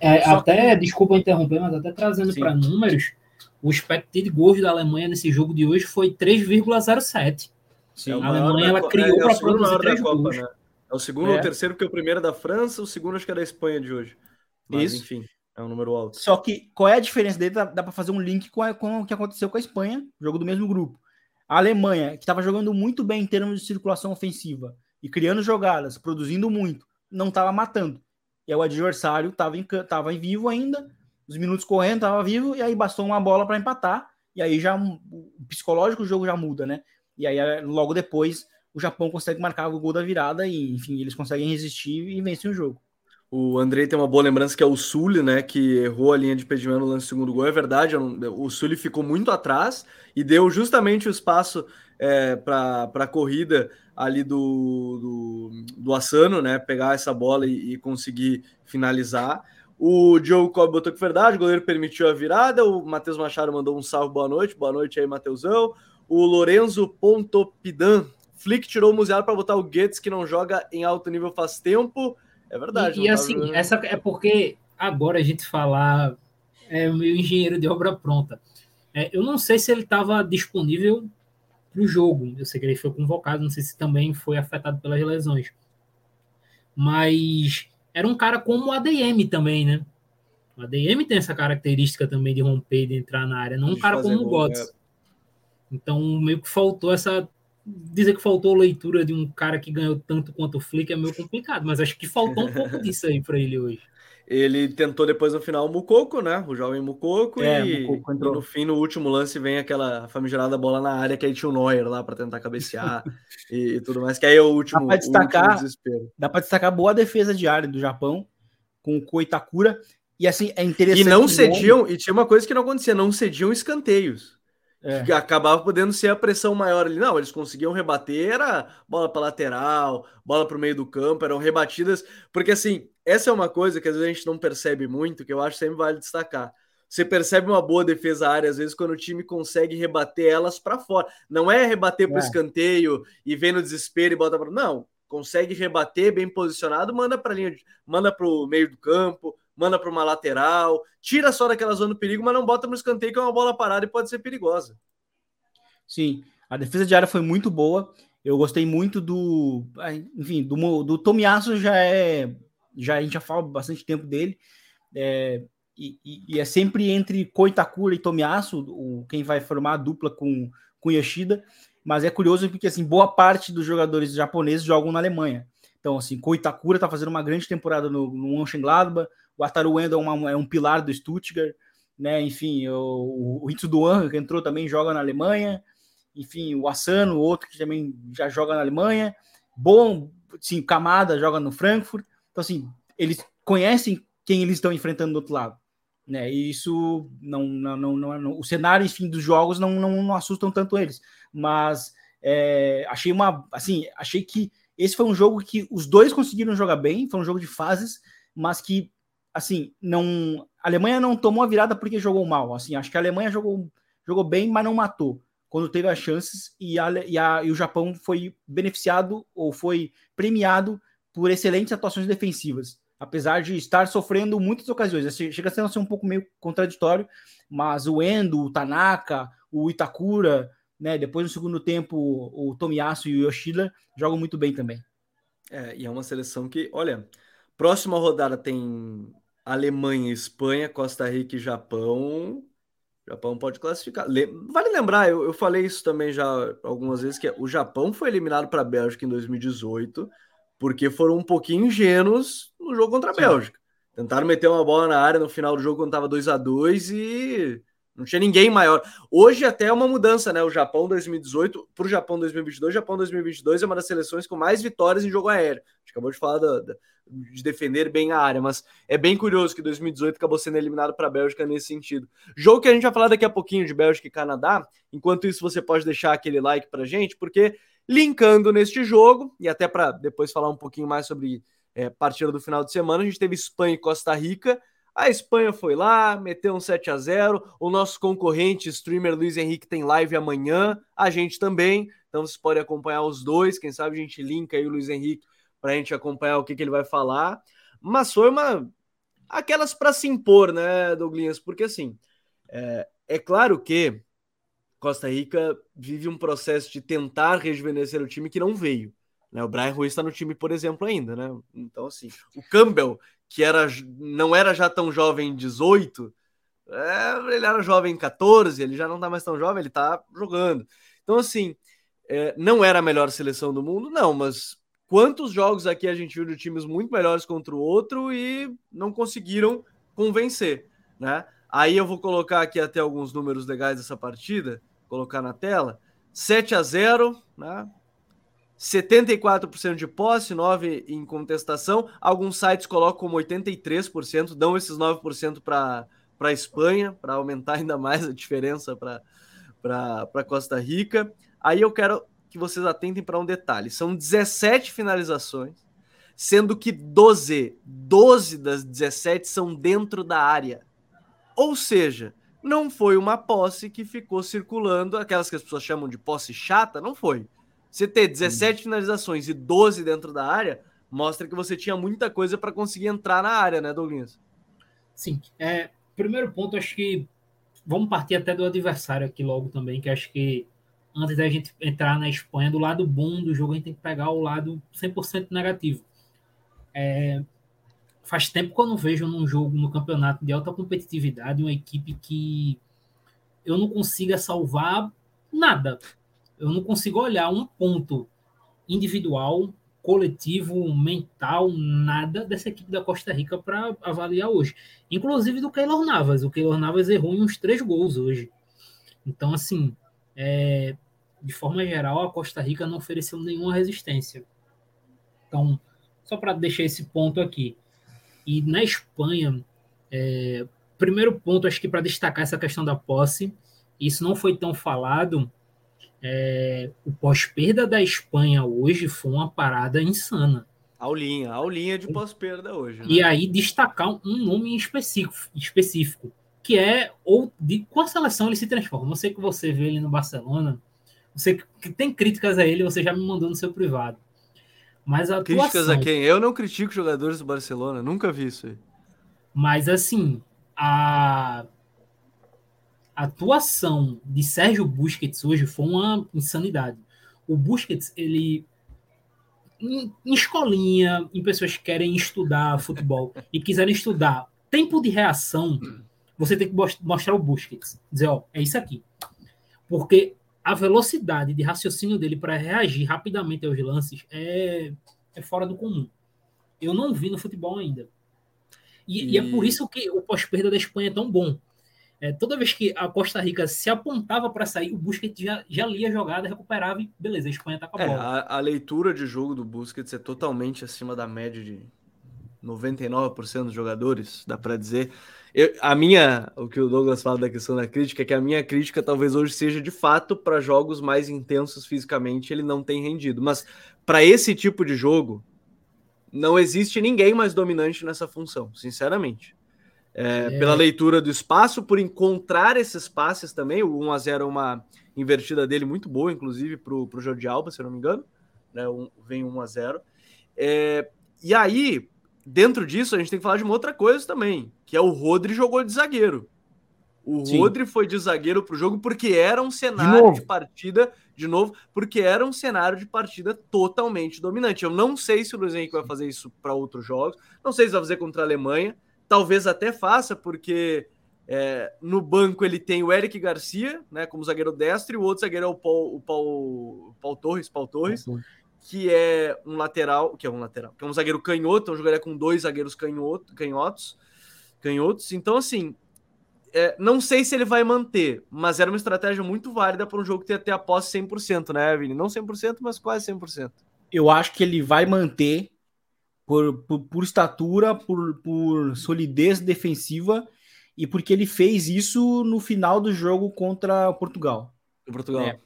É, até, que... desculpa interromper, mas até trazendo para números, o expected goals da Alemanha nesse jogo de hoje foi 3,07. Sim, a Alemanha ela criou é, é para produzir três gols. Né? É o segundo é. ou terceiro, porque o primeiro é da França, o segundo acho que é da Espanha de hoje. Mas, Isso. enfim, é um número alto. Só que qual é a diferença dele? Dá, dá para fazer um link com, a, com o que aconteceu com a Espanha, jogo do mesmo grupo. A Alemanha, que estava jogando muito bem em termos de circulação ofensiva e criando jogadas, produzindo muito, não estava matando. E o adversário estava em, tava em vivo ainda, os minutos correndo, estava vivo, e aí bastou uma bola para empatar, e aí já o psicológico o jogo já muda, né? E aí logo depois o Japão consegue marcar o gol da virada e, enfim, eles conseguem resistir e vencem o jogo. O Andrei tem uma boa lembrança que é o Sully, né? Que errou a linha de impedimento no lance do segundo gol. É verdade, o Sully ficou muito atrás e deu justamente o espaço é, para a corrida ali do, do, do Assano, né? Pegar essa bola e, e conseguir finalizar. O Diogo Cobb botou que verdade, o goleiro permitiu a virada. O Matheus Machado mandou um salve, boa noite. Boa noite aí, Matheusão. O Lorenzo Pontopidan. Flick tirou o Museado para botar o Guedes, que não joga em alto nível faz tempo. É verdade. E, e assim, essa é porque agora a gente falar é o meu engenheiro de obra pronta. É, eu não sei se ele estava disponível para o jogo. Eu sei que ele foi convocado, não sei se também foi afetado pelas lesões. Mas era um cara como o ADM também, né? O ADM tem essa característica também de romper, de entrar na área, não um cara como o Gottes. É. Então, meio que faltou essa dizer que faltou leitura de um cara que ganhou tanto quanto o Flick é meio complicado, mas acho que faltou um pouco disso aí para ele hoje. Ele tentou depois no final o Mucoco, né? O jovem Mucoco, é, e, Mucoco e, no fim, no último lance, vem aquela famigerada bola na área que aí tinha o Neuer lá para tentar cabecear e, e, tudo mais, que aí é o último, dá pra destacar, desespero. Dá para destacar boa defesa de área do Japão com o Koitakura. E assim, é interessante. E não cediam, e tinha uma coisa que não acontecia, não cediam escanteios. É. Que acabava podendo ser a pressão maior ali. Não, eles conseguiam rebater, era bola para lateral, bola para o meio do campo, eram rebatidas. Porque assim, essa é uma coisa que às vezes a gente não percebe muito, que eu acho sempre vale destacar. Você percebe uma boa defesa área, às vezes, quando o time consegue rebater elas para fora. Não é rebater para o é. escanteio e vem no desespero e bota para. Não, consegue rebater bem posicionado, manda para linha, de... manda para o meio do campo, manda para uma lateral, tira só daquela zona do perigo, mas não bota no escanteio, que é uma bola parada e pode ser perigosa. Sim, a defesa de área foi muito boa. Eu gostei muito do. Enfim, do, do Tomiasso já é. Já, a gente já fala bastante tempo dele. É, e, e, é sempre entre Koitakura e Tomiasso, o, quem vai formar a dupla com, com Yoshida. Mas é curioso porque assim, boa parte dos jogadores japoneses jogam na Alemanha. Então, assim, Koitakura está fazendo uma grande temporada no, no Mönchengladbach, o Ataru Endo é, uma, é, um pilar do Stuttgart, né? Enfim, o, o Hitsu Duan, que entrou também, joga na Alemanha. Enfim, o Asano, outro que também já joga na Alemanha. Bom, sim, Kamada joga no Frankfurt. Então, assim, eles conhecem quem eles estão enfrentando do outro lado. Né? E isso não, não, não, não o cenário, enfim, dos jogos não, não, não assustam tanto eles. Mas é, achei uma, assim, achei que esse foi um jogo que os dois conseguiram jogar bem, foi um jogo de fases, mas que assim, não. A Alemanha não tomou a virada porque jogou mal. Assim, acho que a Alemanha jogou, jogou bem, mas não matou quando teve as chances e, a, e, a, e o Japão foi beneficiado ou foi premiado por excelentes atuações defensivas, apesar de estar sofrendo muitas ocasiões. Chega a ser um pouco meio contraditório, mas o Endo, o Tanaka, o Itakura, né, depois no segundo tempo o Tomiyasu e o Yoshida jogam muito bem também. É, e é uma seleção que, olha, próxima rodada tem Alemanha, Espanha, Costa Rica e Japão. Japão pode classificar. Vale lembrar, eu, eu falei isso também já algumas vezes, que o Japão foi eliminado para a Bélgica em 2018 porque foram um pouquinho ingênuos no jogo contra a Sim. Bélgica. Tentaram meter uma bola na área no final do jogo quando estava 2 a 2 e Não tinha ninguém maior. Hoje até é uma mudança, né? O Japão 2018 para o Japão 2022. O Japão 2022 é uma das seleções com mais vitórias em jogo aéreo. A gente acabou de falar da, da, de defender bem a área, mas é bem curioso que 2018 acabou sendo eliminado para a Bélgica nesse sentido. Jogo que a gente vai falar daqui a pouquinho de Bélgica e Canadá. Enquanto isso, você pode deixar aquele like para gente, porque linkando neste jogo, e até para depois falar um pouquinho mais sobre é, partida do final de semana, a gente teve Espanha e Costa Rica. A Espanha foi lá, meteu um 7 a 0 O nosso concorrente, streamer Luiz Henrique, tem live amanhã. A gente também. Então você pode acompanhar os dois. Quem sabe a gente linka aí o Luiz Henrique para a gente acompanhar o que, que ele vai falar. Mas foi uma. Aquelas para se impor, né, Douglas? Porque assim, é, é claro que Costa Rica vive um processo de tentar rejuvenescer o time que não veio. Né? O Brian Ruiz está no time, por exemplo, ainda, né? Então, assim, o Campbell, que era, não era já tão jovem 18, é, ele era jovem 14, ele já não está mais tão jovem, ele está jogando. Então, assim, é, não era a melhor seleção do mundo, não, mas quantos jogos aqui a gente viu de times muito melhores contra o outro e não conseguiram convencer, né? Aí eu vou colocar aqui até alguns números legais dessa partida, colocar na tela. 7 a 0, né? 74% de posse, 9% em contestação. Alguns sites colocam como 83%, dão esses 9% para a Espanha, para aumentar ainda mais a diferença para Costa Rica. Aí eu quero que vocês atentem para um detalhe: são 17 finalizações, sendo que 12, 12 das 17 são dentro da área. Ou seja, não foi uma posse que ficou circulando, aquelas que as pessoas chamam de posse chata, não foi você ter 17 finalizações e 12 dentro da área mostra que você tinha muita coisa para conseguir entrar na área, né, Douglas? Sim. É, primeiro ponto, acho que vamos partir até do adversário aqui logo também, que acho que antes da gente entrar na Espanha, do lado bom do jogo, a gente tem que pegar o lado 100% negativo. É, faz tempo que eu não vejo num jogo, no campeonato de alta competitividade, uma equipe que eu não consiga salvar nada eu não consigo olhar um ponto individual, coletivo, mental, nada dessa equipe da Costa Rica para avaliar hoje. Inclusive do Keylor Navas. O Keylor Navas errou em uns três gols hoje. Então, assim, é, de forma geral, a Costa Rica não ofereceu nenhuma resistência. Então, só para deixar esse ponto aqui. E na Espanha, é, primeiro ponto, acho que para destacar essa questão da posse, isso não foi tão falado, é, o pós-perda da Espanha hoje foi uma parada insana. Aulinha, aulinha de pós-perda hoje. Né? E aí destacar um nome específico, específico que é ou de qual seleção ele se transforma. Não sei que você vê ele no Barcelona, você que tem críticas a ele, você já me mandou no seu privado. Mas a atuação, críticas a quem? Eu não critico jogadores do Barcelona, nunca vi isso aí. Mas assim, a a atuação de Sérgio Busquets hoje foi uma insanidade. O Busquets, ele em, em escolinha, em pessoas que querem estudar futebol e quiserem estudar tempo de reação, você tem que mostrar o Busquets. Dizer, ó, é isso aqui. Porque a velocidade de raciocínio dele para reagir rapidamente aos lances é, é fora do comum. Eu não vi no futebol ainda. E, e... e é por isso que o pós-perda da Espanha é tão bom. É, toda vez que a Costa Rica se apontava para sair, o Busquets já, já lia a jogada, recuperava e beleza, a Espanha tá com a é, bola. A, a, leitura de jogo do Busquets é totalmente acima da média de 99% dos jogadores, dá para dizer. Eu, a minha, o que o Douglas fala da questão da crítica, é que a minha crítica talvez hoje seja de fato para jogos mais intensos fisicamente, ele não tem rendido. Mas para esse tipo de jogo, não existe ninguém mais dominante nessa função, sinceramente. É, é. Pela leitura do espaço, por encontrar esses passes também. O 1x0 é uma invertida dele muito boa, inclusive, para o Jordi Alba, se eu não me engano. Né, um, vem 1x0. É, e aí, dentro disso, a gente tem que falar de uma outra coisa também, que é o Rodri jogou de zagueiro. O Sim. Rodri foi de zagueiro para o jogo porque era um cenário de, de, partida, de novo, porque era um cenário de partida totalmente dominante. Eu não sei se o Luiz Henrique vai fazer isso para outros jogos, não sei se vai fazer contra a Alemanha, talvez até faça, porque é, no banco ele tem o Eric Garcia, né, como zagueiro destro, e o outro zagueiro é o Paul, o Paul, Paul Torres, Paul Torres, que é um lateral, que é um lateral, que é um zagueiro canhoto, então jogaria com dois zagueiros canhoto, canhotos, canhotos. Então, assim, é, não sei se ele vai manter, mas era uma estratégia muito válida para um jogo ter a posse 100%, né, Vini? Não 100%, mas quase 100%. Eu acho que ele vai manter por, por, por estatura, por, por solidez defensiva e porque ele fez isso no final do jogo contra Portugal. Portugal. É.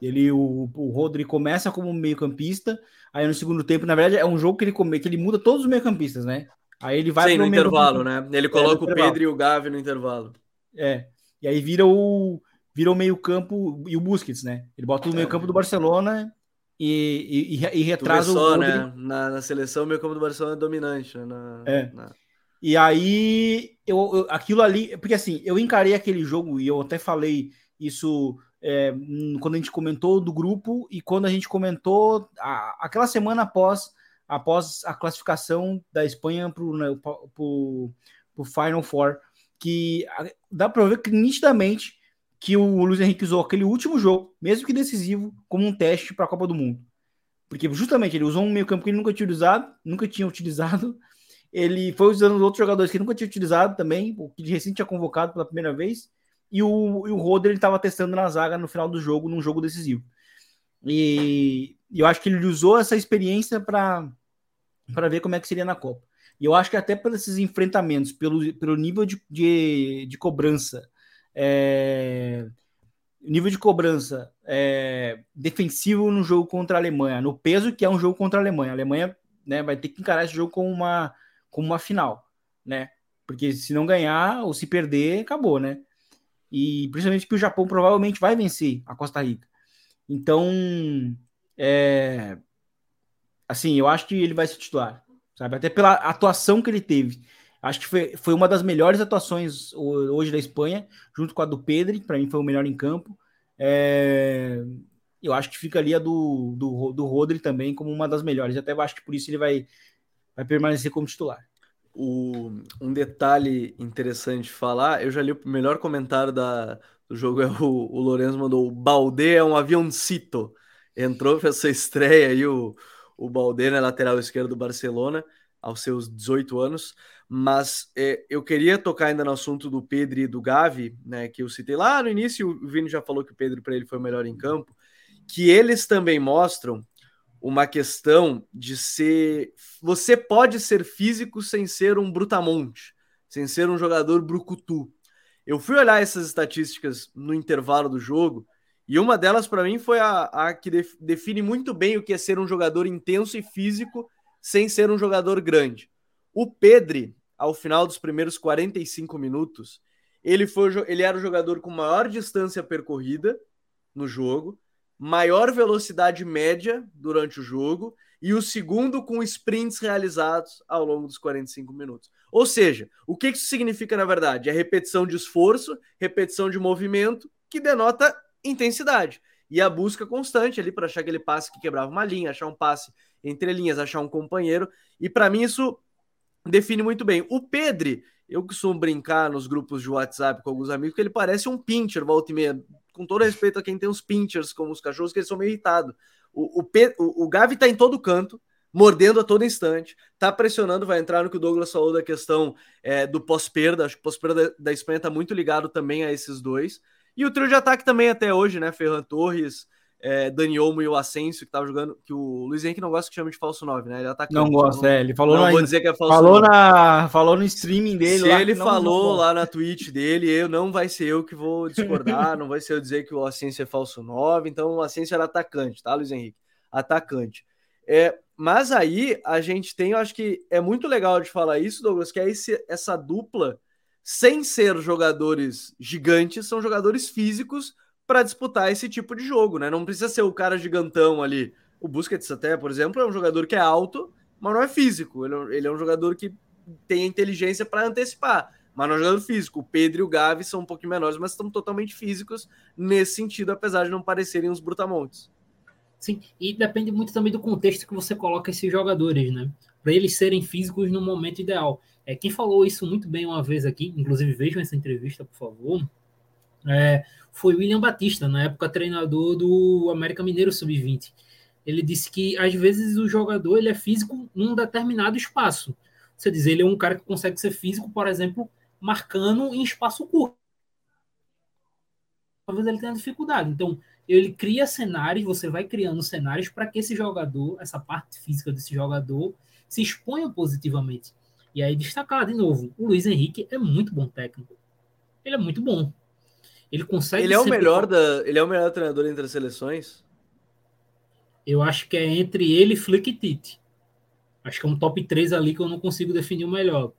Ele, o, o Rodri começa como meio-campista, aí no segundo tempo, na verdade, é um jogo que ele, que ele muda todos os meio-campistas, né? Aí ele vai Sim, no intervalo, né? Ele coloca é, o Pedro e o Gavi no intervalo. É. E aí vira o vira o meio-campo e o Busquets, né? Ele bota o é. meio-campo do Barcelona e, e, e retrasa só, o né? Na, na seleção, o meio-campo do Barcelona é dominante. Né? Na, é. Na... E aí, eu, eu, aquilo ali, porque assim, eu encarei aquele jogo e eu até falei isso é, quando a gente comentou do grupo e quando a gente comentou a, aquela semana após, após a classificação da Espanha para o né, Final Four, que dá para ver que nitidamente que o Luiz Henrique usou aquele último jogo, mesmo que decisivo, como um teste para a Copa do Mundo. Porque justamente ele usou um meio campo que ele nunca tinha utilizado, nunca tinha utilizado. Ele foi usando os outros jogadores que nunca tinha utilizado também, o que de recente tinha convocado pela primeira vez e o, e o Roder estava testando na zaga no final do jogo, num jogo decisivo. E, e eu acho que ele usou essa experiência para ver como é que seria na Copa. E eu acho que até por esses enfrentamentos, pelo, pelo nível de, de, de cobrança, é, nível de cobrança é, defensivo no jogo contra a Alemanha, no peso que é um jogo contra a Alemanha. A Alemanha né, vai ter que encarar esse jogo como uma, como uma final, né? Porque se não ganhar ou se perder, acabou, né? e principalmente que o Japão provavelmente vai vencer a Costa Rica. Então, é, assim, eu acho que ele vai se titular, sabe? Até pela atuação que ele teve. Acho que foi, foi uma das melhores atuações hoje da Espanha, junto com a do Pedro, para mim foi o melhor em campo. É, eu acho que fica ali a do, do, do Rodri também como uma das melhores. Até acho que por isso ele vai, vai permanecer como titular. O, um detalhe interessante de falar, eu já li o melhor comentário da, do jogo, é o, o Lourenço mandou, o Balde é um avioncito. Entrou, fez sua estreia aí, o, o Balde na lateral esquerda do Barcelona, aos seus 18 anos. Mas é, eu queria tocar ainda no assunto do Pedro e do Gavi, né, que eu citei lá no início, o Vini já falou que o Pedro para ele foi o melhor em campo, que eles também mostram uma questão de ser. Você pode ser físico sem ser um brutamonte, sem ser um jogador brucutu. Eu fui olhar essas estatísticas no intervalo do jogo e uma delas para mim foi a, a que def, define muito bem o que é ser um jogador intenso e físico sem ser um jogador grande. O Pedri, ao final dos primeiros 45 minutos, ele, foi, ele era o jogador com maior distância percorrida no jogo, maior velocidade média durante o jogo e o segundo com sprints realizados ao longo dos 45 minutos. Ou seja, o que isso significa na verdade? É repetição de esforço, repetição de movimento, que denota intensidade. E a busca constante ali para achar aquele passe que quebrava uma linha, achar um passe entre linhas, achar um companheiro. E para mim isso define muito bem. O Pedri, eu costumo brincar nos grupos de WhatsApp com alguns amigos que ele parece um pincher, volta e meia com todo respeito a quem tem os pinchers como os cachorros, que eles são meio irritados. O, o, o, o Gavi tá em todo canto, mordendo a todo instante, tá pressionando, vai entrar no que o Douglas falou da questão é, do pós-perda. Acho que o pós-perda da, da Espanha tá muito ligado também a esses dois. E o trio de ataque também até hoje, né? Ferran Torres, é, Dani Olmo e o Asensio, que tava jogando, que o Luiz Henrique não gosta que chame de falso 9, né? Ele ataca Não gosta, é. Ele falou não na, vou dizer que é falso falou 9. na Falou no streaming dele. Se ele falou lá na Twitch dele, eu não vai ser eu que vou discordar, não vai ser eu dizer que o Asensio é falso 9, então o Asensio era atacante, tá, Luiz Henrique? Atacante. É, mas aí a gente tem, eu acho que é muito legal de falar isso, Douglas, que é esse, essa dupla, sem ser jogadores gigantes, são jogadores físicos para disputar esse tipo de jogo, né? Não precisa ser o cara gigantão ali. O Busquets até, por exemplo, é um jogador que é alto, mas não é físico. Ele, é ele é um jogador que tem a inteligência para antecipar, mas não é um jogador físico. O Pedro e o Gavi são um pouquinho menores, mas estão totalmente físicos nesse sentido, apesar de não parecerem uns brutamontes. Sim, e depende muito também do contexto que você coloca esses jogadores, né? Para eles serem físicos no momento ideal. É, quem falou isso muito bem uma vez aqui, inclusive vejam essa entrevista, por favor, é, foi William Batista, na época treinador do América Mineiro Sub-20. Ele disse que às vezes o jogador ele é físico num determinado espaço. Você diz, ele é um cara que consegue ser físico, por exemplo, marcando em espaço curto. Talvez ele tenha dificuldade. Então, ele cria cenários, você vai criando cenários para que esse jogador, essa parte física desse jogador, se exponha positivamente. E aí, destacar de novo, o Luiz Henrique é muito bom técnico. Ele é muito bom. Ele consegue. Ele é o melhor da. Ele é o melhor treinador entre as seleções? Eu acho que é entre ele, Flick e Tite. Acho que é um top 3 ali que eu não consigo definir o melhor.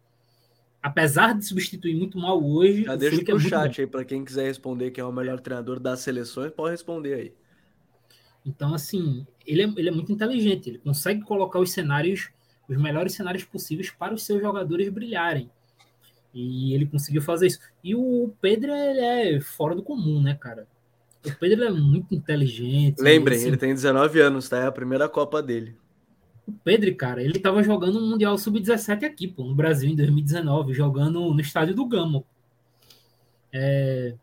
Apesar de substituir muito mal hoje. Já deixa pro é chat bom. aí para quem quiser responder quem é o melhor treinador das seleções, pode responder aí. Então, assim, ele é, ele é muito inteligente, ele consegue colocar os cenários, os melhores cenários possíveis para os seus jogadores brilharem. E ele conseguiu fazer isso. E o Pedro, ele é fora do comum, né, cara? O Pedro é muito inteligente. Lembrem, assim, ele tem 19 anos, tá? É a primeira Copa dele. O Pedro, cara, ele tava jogando no Mundial Sub-17 aqui, pô, no Brasil, em 2019, jogando no estádio do Gamo. É...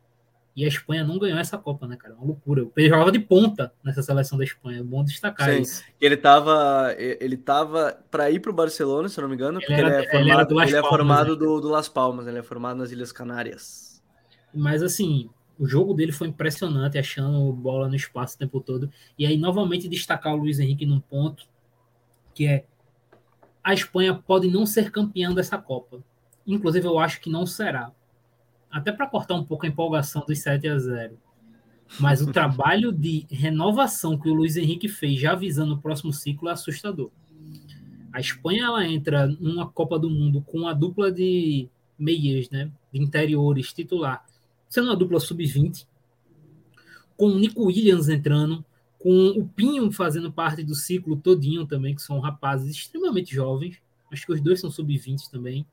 E a Espanha não ganhou essa Copa, né, cara? Uma loucura. O Pedro jogava de ponta nessa seleção da Espanha. É bom destacar Sim. isso. Ele tava, ele tava para ir para o Barcelona, se eu não me engano, porque ele, era, ele é formado, ele, ele é formado né? do, do Las Palmas, ele é formado nas Ilhas Canárias. Mas assim, o jogo dele foi impressionante, achando bola no espaço o tempo todo. E aí, novamente, destacar o Luiz Henrique num ponto, que é a Espanha pode não ser campeã dessa Copa. Inclusive, eu acho que não será até para cortar um pouco a empolgação dos 7 a 0. Mas o trabalho de renovação que o Luiz Henrique fez, já visando o próximo ciclo, é assustador. A Espanha ela entra numa Copa do Mundo com a dupla de meias, né, de interiores titular, sendo uma dupla sub-20, com o Nico Williams entrando, com o Pinho fazendo parte do ciclo todinho também, que são rapazes extremamente jovens. Acho que os dois são sub-20 também.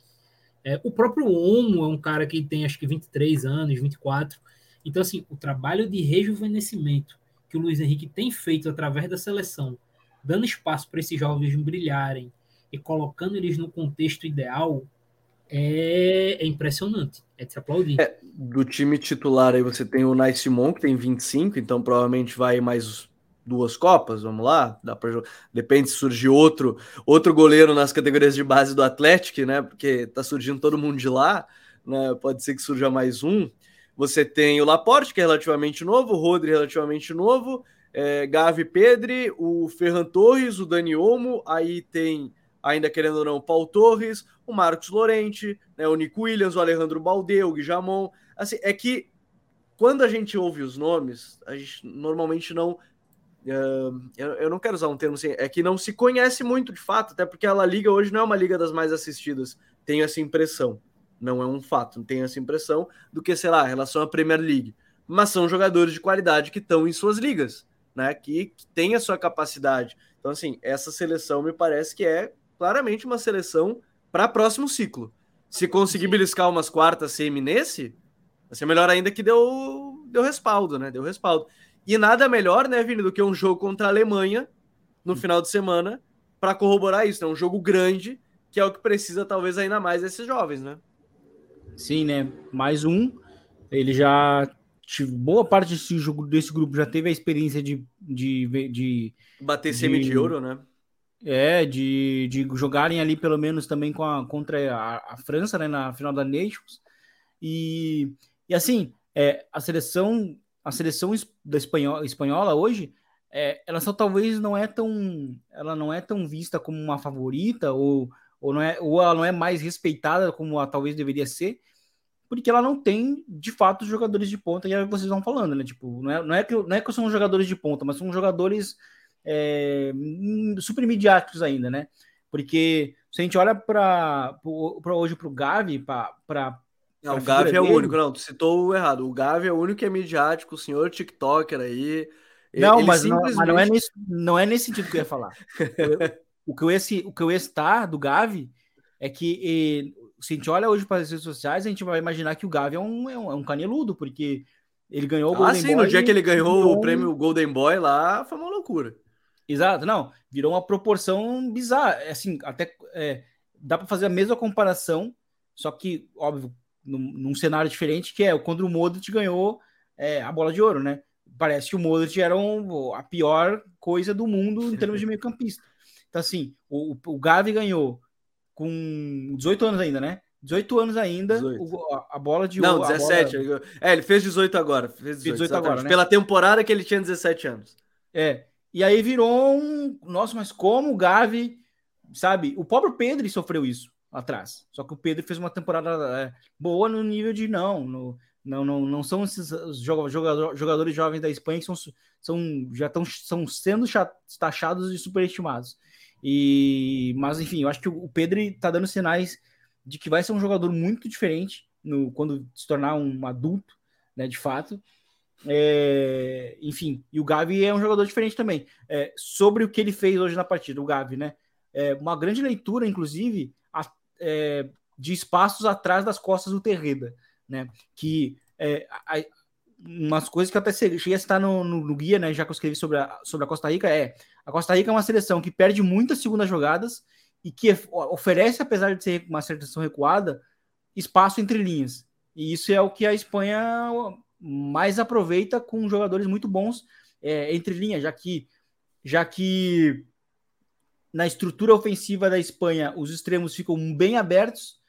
É, o próprio Omo é um cara que tem acho que 23 anos, 24. Então, assim, o trabalho de rejuvenescimento que o Luiz Henrique tem feito através da seleção, dando espaço para esses jovens brilharem e colocando eles no contexto ideal, é, é impressionante. É de se aplaudir. É, do time titular aí você tem o Nice Simon, que tem 25, então provavelmente vai mais duas Copas, vamos lá, dá para depende se surgir outro outro goleiro nas categorias de base do Atlético, né? Porque tá surgindo todo mundo de lá, né? Pode ser que surja mais um. Você tem o Laporte, que é relativamente novo, o Rodri relativamente novo, é, Gavi Pedri, o Ferran Torres, o Dani Olmo, aí tem, ainda querendo ou não, o Paul Torres, o Marcos Lorente, né, o Nico Williams, o Alejandro Balde, o Guijamon. Assim, é que quando a gente ouve os nomes, a gente normalmente não eu, eu, não quero usar um termo assim, é que não se conhece muito de fato, até porque a La Liga hoje não é uma liga das mais assistidas, tenho essa impressão, não é um fato, tenho essa impressão do que, sei lá, em relação à Premier League, mas são jogadores de qualidade que estão em suas ligas, né, que, que tem a sua capacidade. Então, assim, essa seleção me parece que é claramente uma seleção para próximo ciclo. Se conseguir beliscar umas quartas semi nesse, vai ser melhor ainda que deu, deu respaldo, né? Deu respaldo. E nada melhor, né, Vini, do que um jogo contra a Alemanha no final de semana para corroborar isso. É um jogo grande, que é o que precisa talvez ainda mais desses jovens, né? Sim, né? Mais um. Ele já boa parte desse, jogo, desse grupo já teve a experiência de, de, de bater de, semi de ouro, né? É, de, de jogarem ali pelo menos também com a, contra a, a França, né, na final da Nations. E, e assim, é, a seleção a seleção da espanhola, espanhola hoje, é, ela só talvez não é tão, ela não é tão vista como uma favorita ou, ou não é, ou ela não é mais respeitada como ela talvez deveria ser, porque ela não tem de fato jogadores de ponta que vocês vão falando, né? Tipo, não é, não é que não é que são jogadores de ponta, mas são jogadores é, super midiáticos ainda, né? Porque se a gente olha para hoje para o Gavi, para não, o Gavi é o único. Não, tu citou errado. O Gavi é o único que é midiático, o senhor TikToker aí. Não, mas, simplesmente... não, mas não, é nesse, não é nesse sentido que eu ia falar. o, que eu ia, o que eu ia citar do Gavi é que se a gente olha hoje para as redes sociais, a gente vai imaginar que o Gavi é um, é um, é um caneludo, porque ele ganhou o ah, Golden ah, sim, Boy. no dia que ele ganhou o prêmio Golden Boy lá, foi uma loucura. Exato, não, virou uma proporção bizarra. Assim, até é, dá para fazer a mesma comparação, só que, óbvio, num, num, cenário diferente, que é quando o Modric ganhou é, a bola de ouro, né? Parece que o Modric era um, a pior coisa do mundo em termos de meio-campista. Então, assim, o, o Gavi ganhou com 18 anos ainda, né? 18 anos ainda, 18. O, a, bola de Não, 17. Bola... É, ele fez 18 agora. Fez 18, 18 agora, né? Pela temporada que ele tinha 17 anos. É. E aí virou um. Nossa, mas como o Gavi, sabe? O pobre Pedro sofreu isso atrás. Só que o Pedro fez uma temporada é, boa no nível de não. No, não, não, não são esses jogador, jogadores jovens da Espanha que são, são, já estão são sendo taxados e superestimados. E, mas enfim, eu acho que o Pedro está dando sinais de que vai ser um jogador muito diferente no, quando se tornar um adulto, né, de fato. É, enfim, e o Gavi é um jogador diferente também. É, sobre o que ele fez hoje na partida, o Gavi, né? É, uma grande leitura, inclusive, é, de espaços atrás das costas do Terreda, né? Que é, a, umas coisas que eu até cheguei a citar no, no, no, guia, né? Já que eu escrevi sobre a, sobre a Costa Rica, é a Costa Rica é uma seleção que perde muitas segundas jogadas e que oferece, apesar de ser uma seleção recuada, espaço entre linhas. E isso é o que a Espanha mais aproveita com jogadores muito bons é, entre linhas, já que, já que na estrutura ofensiva da Espanha os extremos ficam bem abertos,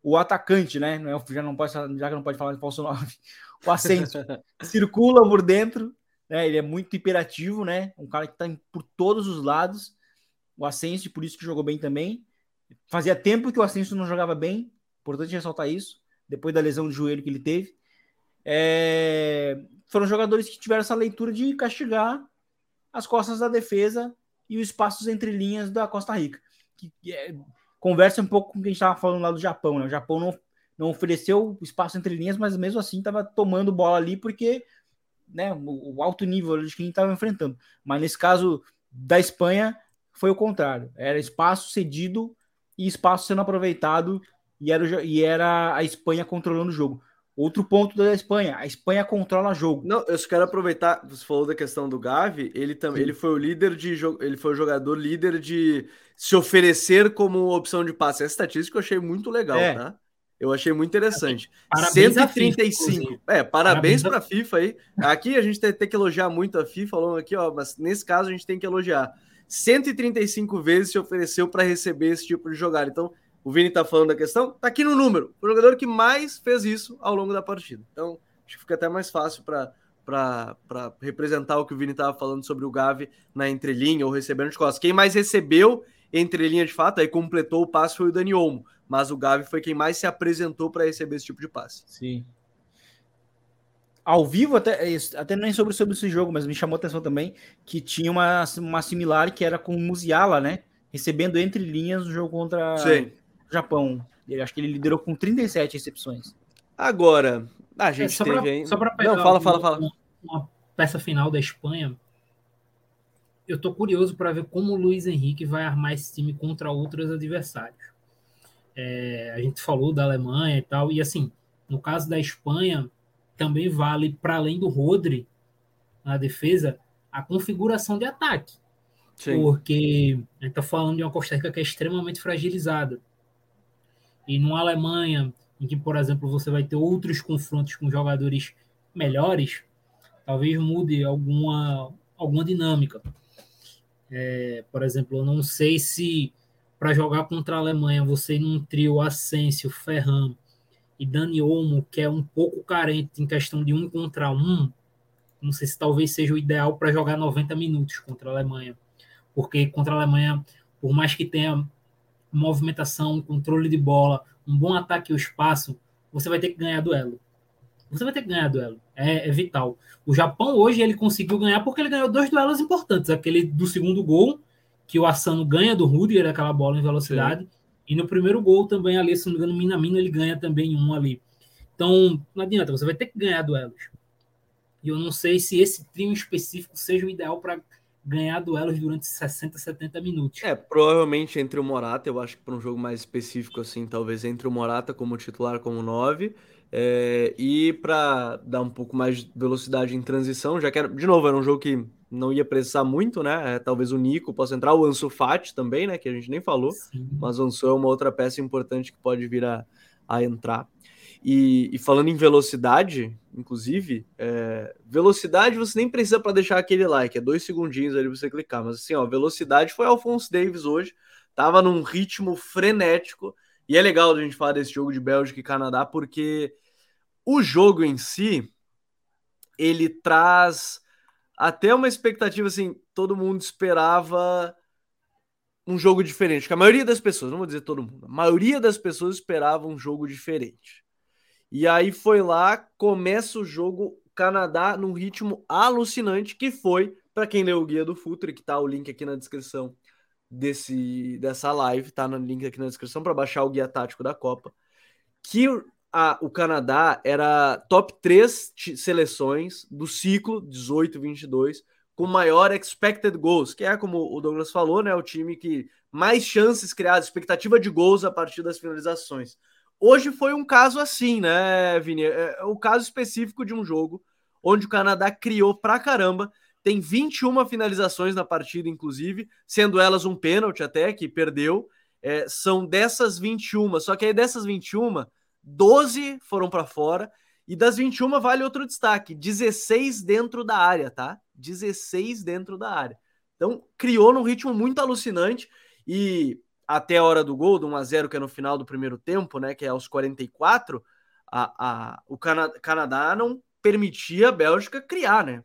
o atacante, né? Não é, já não pode, já que não pode falar de falso 9, o Asensio circula por dentro, né? Ele é muito hiperativo, né? Um cara que está por todos os lados. O Asensio, por isso que jogou bem também. Fazia tempo que o Asensio não jogava bem, importante ressaltar isso, depois da lesão de joelho que ele teve. É... Foram jogadores que tiveram essa leitura de castigar as costas da defesa e os espaços entre linhas da Costa Rica. Que, é... conversa um pouco com o que a gente estava falando lá do Japão, né? O Japão não, não ofereceu espaço entre linhas, mas mesmo assim estava tomando bola ali porque né, o alto nível de quem estava enfrentando. Mas nesse caso da Espanha foi o contrário. Era espaço cedido e espaço sendo aproveitado e era, e era a Espanha controlando o jogo. Outro ponto da Espanha, a Espanha controla jogo. Não, eu só quero aproveitar, você falou da questão do Gavi, ele também, ele foi o líder de ele foi o jogador líder de se oferecer como opção de passe. Essa estatística eu achei muito legal, é. tá? Eu achei muito interessante. Parabéns 135. FIFA, é, parabéns, parabéns para a FIFA aí. Aqui a gente tem, tem, que elogiar muito a FIFA, falando aqui, ó, mas nesse caso a gente tem que elogiar. 135 vezes se ofereceu para receber esse tipo de jogada. Então, o Vini tá falando da questão, tá aqui no número. O jogador que mais fez isso ao longo da partida. Então, acho que fica até mais fácil para representar o que o Vini estava falando sobre o Gavi na entrelinha ou recebendo de costas. Quem mais recebeu entrelinha de fato, aí completou o passe foi o Dani Olmo mas o Gavi foi quem mais se apresentou para receber esse tipo de passe. Sim. Ao vivo, até, é até nem sobre, sobre esse jogo, mas me chamou a atenção também que tinha uma, uma similar que era com o Musiala, né? Recebendo entre linhas no jogo contra Sim. Japão. Eu acho que ele liderou com 37 recepções. Agora, a gente é, só teve aí. Só para pegar Não, fala, fala, fala. Uma, uma peça final da Espanha, eu tô curioso para ver como o Luiz Henrique vai armar esse time contra outros adversários. É, a gente falou da Alemanha e tal, e assim, no caso da Espanha, também vale, para além do Rodri na defesa, a configuração de ataque. Sim. Porque a gente está falando de uma Costa Rica que é extremamente fragilizada. E numa Alemanha, em que, por exemplo, você vai ter outros confrontos com jogadores melhores, talvez mude alguma, alguma dinâmica. É, por exemplo, eu não sei se para jogar contra a Alemanha, você num trio Asensio, Ferran e Dani Olmo, que é um pouco carente em questão de um contra um, não sei se talvez seja o ideal para jogar 90 minutos contra a Alemanha. Porque contra a Alemanha, por mais que tenha movimentação, controle de bola, um bom ataque ao espaço, você vai ter que ganhar duelo. Você vai ter que ganhar duelo. É, é, vital. O Japão hoje ele conseguiu ganhar porque ele ganhou dois duelos importantes. Aquele do segundo gol que o Assano ganha do Rudiger aquela bola em velocidade. Sim. E no primeiro gol também ali, se não me engano, o Minamino ele ganha também um ali. Então, não adianta, você vai ter que ganhar duelos. E eu não sei se esse trio específico seja o ideal para ganhar duelos durante 60, 70 minutos. É, provavelmente entre o Morata, eu acho que para um jogo mais específico assim, talvez entre o Morata como titular como 9 é, e para dar um pouco mais de velocidade em transição, já que era, de novo, era um jogo que não ia precisar muito, né? É, talvez o Nico possa entrar, o Ansu Fati também, né? Que a gente nem falou, Sim. mas o Ansu é uma outra peça importante que pode vir a, a entrar. E, e, falando em velocidade, inclusive, é, velocidade você nem precisa para deixar aquele like, é dois segundinhos ali para você clicar, mas assim, ó, velocidade foi Alphonse Davis hoje, tava num ritmo frenético, E é legal a gente falar desse jogo de Bélgica e Canadá, porque o jogo em si, ele traz até uma expectativa, assim, todo mundo esperava um jogo diferente. Que a maioria das pessoas, não vou dizer todo mundo, a maioria das pessoas esperava um jogo diferente. E aí foi lá, começa o jogo Canadá num ritmo alucinante, que foi, para quem leu o guia do Futre, que tá o link aqui na descrição desse dessa live, tá no link aqui na descrição para baixar o guia tático da Copa, que a, o Canadá era top 3 seleções do ciclo 18-22 com maior expected goals, que é como o Douglas falou, né, o time que mais chances criadas, expectativa de gols a partir das finalizações. Hoje foi um caso assim, né, Vini? É, é o caso específico de um jogo onde o Canadá criou pra caramba, tem 21 finalizações na partida, inclusive, sendo elas um pênalti até, que perdeu. É, são dessas 21, só que aí dessas 21, 12 foram para fora. E das 21 vale outro destaque: 16 dentro da área, tá? 16 dentro da área. Então, criou num ritmo muito alucinante. E até a hora do gol, do 1x0, que é no final do primeiro tempo, né? Que é aos 44, a, a, o Cana Canadá não permitia a Bélgica criar, né?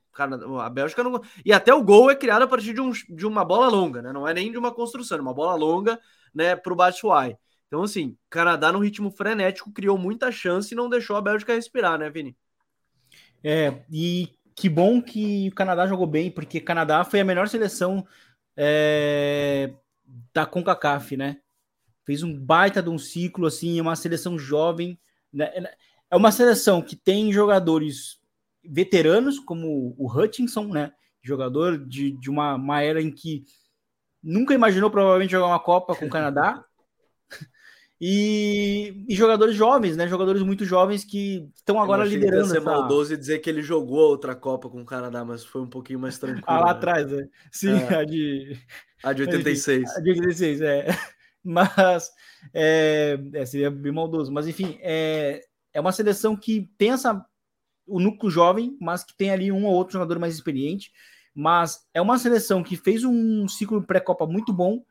A Bélgica não. E até o gol é criado a partir de, um, de uma bola longa, né? Não é nem de uma construção, é uma bola longa, né? Para o Batshuayi. Então, assim, Canadá no ritmo frenético criou muita chance e não deixou a Bélgica respirar, né, Vini? É, e que bom que o Canadá jogou bem, porque Canadá foi a melhor seleção é, da CONCACAF, né? Fez um baita de um ciclo, assim, uma seleção jovem. Né? É uma seleção que tem jogadores veteranos, como o Hutchinson, né? Jogador de, de uma, uma era em que nunca imaginou provavelmente jogar uma Copa com o Canadá. E, e, jogadores jovens, né? Jogadores muito jovens que estão agora liderando. Ser essa... maldoso e dizer que ele jogou a outra Copa com o Canadá, mas foi um pouquinho mais tranquilo. ah, lá né? atrás, né? Sim, é. a de. A de 86. A de 86, é. Mas é, é, seria bem maldoso. Mas enfim, é, é uma seleção que tem essa, o núcleo jovem, mas que tem ali um ou outro jogador mais experiente. Mas é uma seleção que fez um ciclo pré-copa muito bom.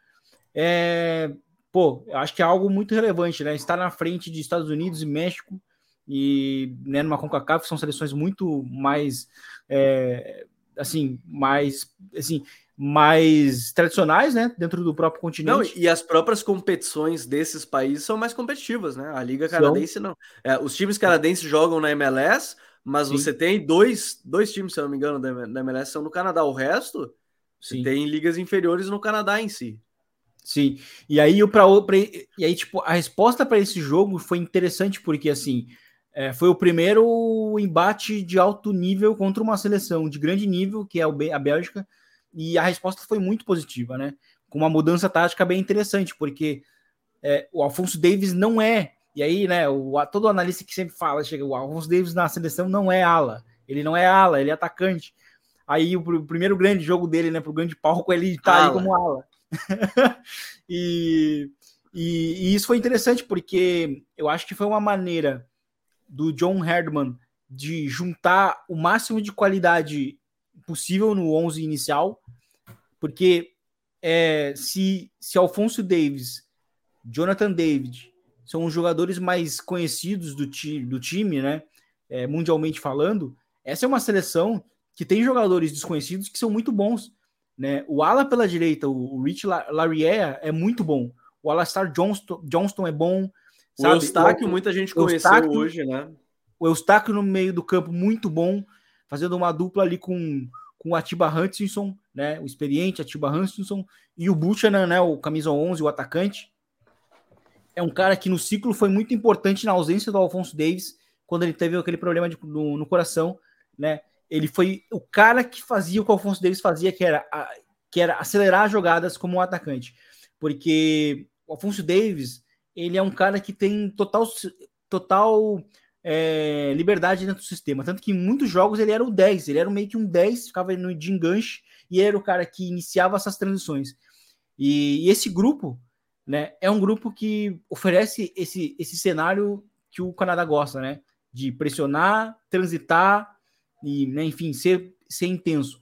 É, pô, eu acho que é algo muito relevante, né? Estar na frente de Estados Unidos e México e né, numa CONCACAF são seleções muito mais é, assim, mais assim, mais tradicionais, né, dentro do próprio continente. Não, e as próprias competições desses países são mais competitivas, né? A liga canadense não. É, os times canadenses jogam na MLS, mas Sim. você tem dois, dois times, se eu não me engano, da MLS são no Canadá. O resto, você Sim. tem ligas inferiores no Canadá em si. Sim. E aí, pra, pra, e aí tipo, a resposta para esse jogo foi interessante porque assim é, foi o primeiro embate de alto nível contra uma seleção de grande nível, que é a Bélgica, e a resposta foi muito positiva, né? Com uma mudança tática bem interessante, porque é, o Alfonso Davis não é. E aí, né, o, todo analista que sempre fala, chega, o Alfonso Davis na seleção não é ala. Ele não é ala, ele é atacante. Aí o, o primeiro grande jogo dele, né, pro grande palco, ele tá ala. aí como ala. e, e, e, isso foi interessante porque eu acho que foi uma maneira do John Herdman de juntar o máximo de qualidade possível no 11 inicial, porque é, se, se Alfonso Davis, Jonathan David são os jogadores mais conhecidos do, ti, do time, né, é, mundialmente falando, essa é uma seleção que tem jogadores desconhecidos que são muito bons. Né? O ala pela direita, o Rich Lariea é muito bom. O Alastar Johnston, Johnston é bom. O sabe? Eustáquio, muita gente conheceu Eustáquio, hoje, né? O Eustáquio no meio do campo, muito bom, fazendo uma dupla ali com, com o Atiba Hutchinson, né? O experiente Atiba Hutchinson, e o Buchanan, né? O camisa 11, o atacante. É um cara que no ciclo foi muito importante na ausência do Alfonso Davis, quando ele teve aquele problema de, no, no coração, né? ele foi o cara que fazia o que o Alfonso Davis fazia, que era, que era acelerar jogadas como um atacante. Porque o Alfonso Davis, ele é um cara que tem total, total é, liberdade dentro do sistema. Tanto que em muitos jogos ele era o 10, ele era meio que um 10, ficava no, de enganche, e era o cara que iniciava essas transições. E, e esse grupo, né, é um grupo que oferece esse, esse cenário que o Canadá gosta, né? De pressionar, transitar, e, né, enfim, ser, ser intenso.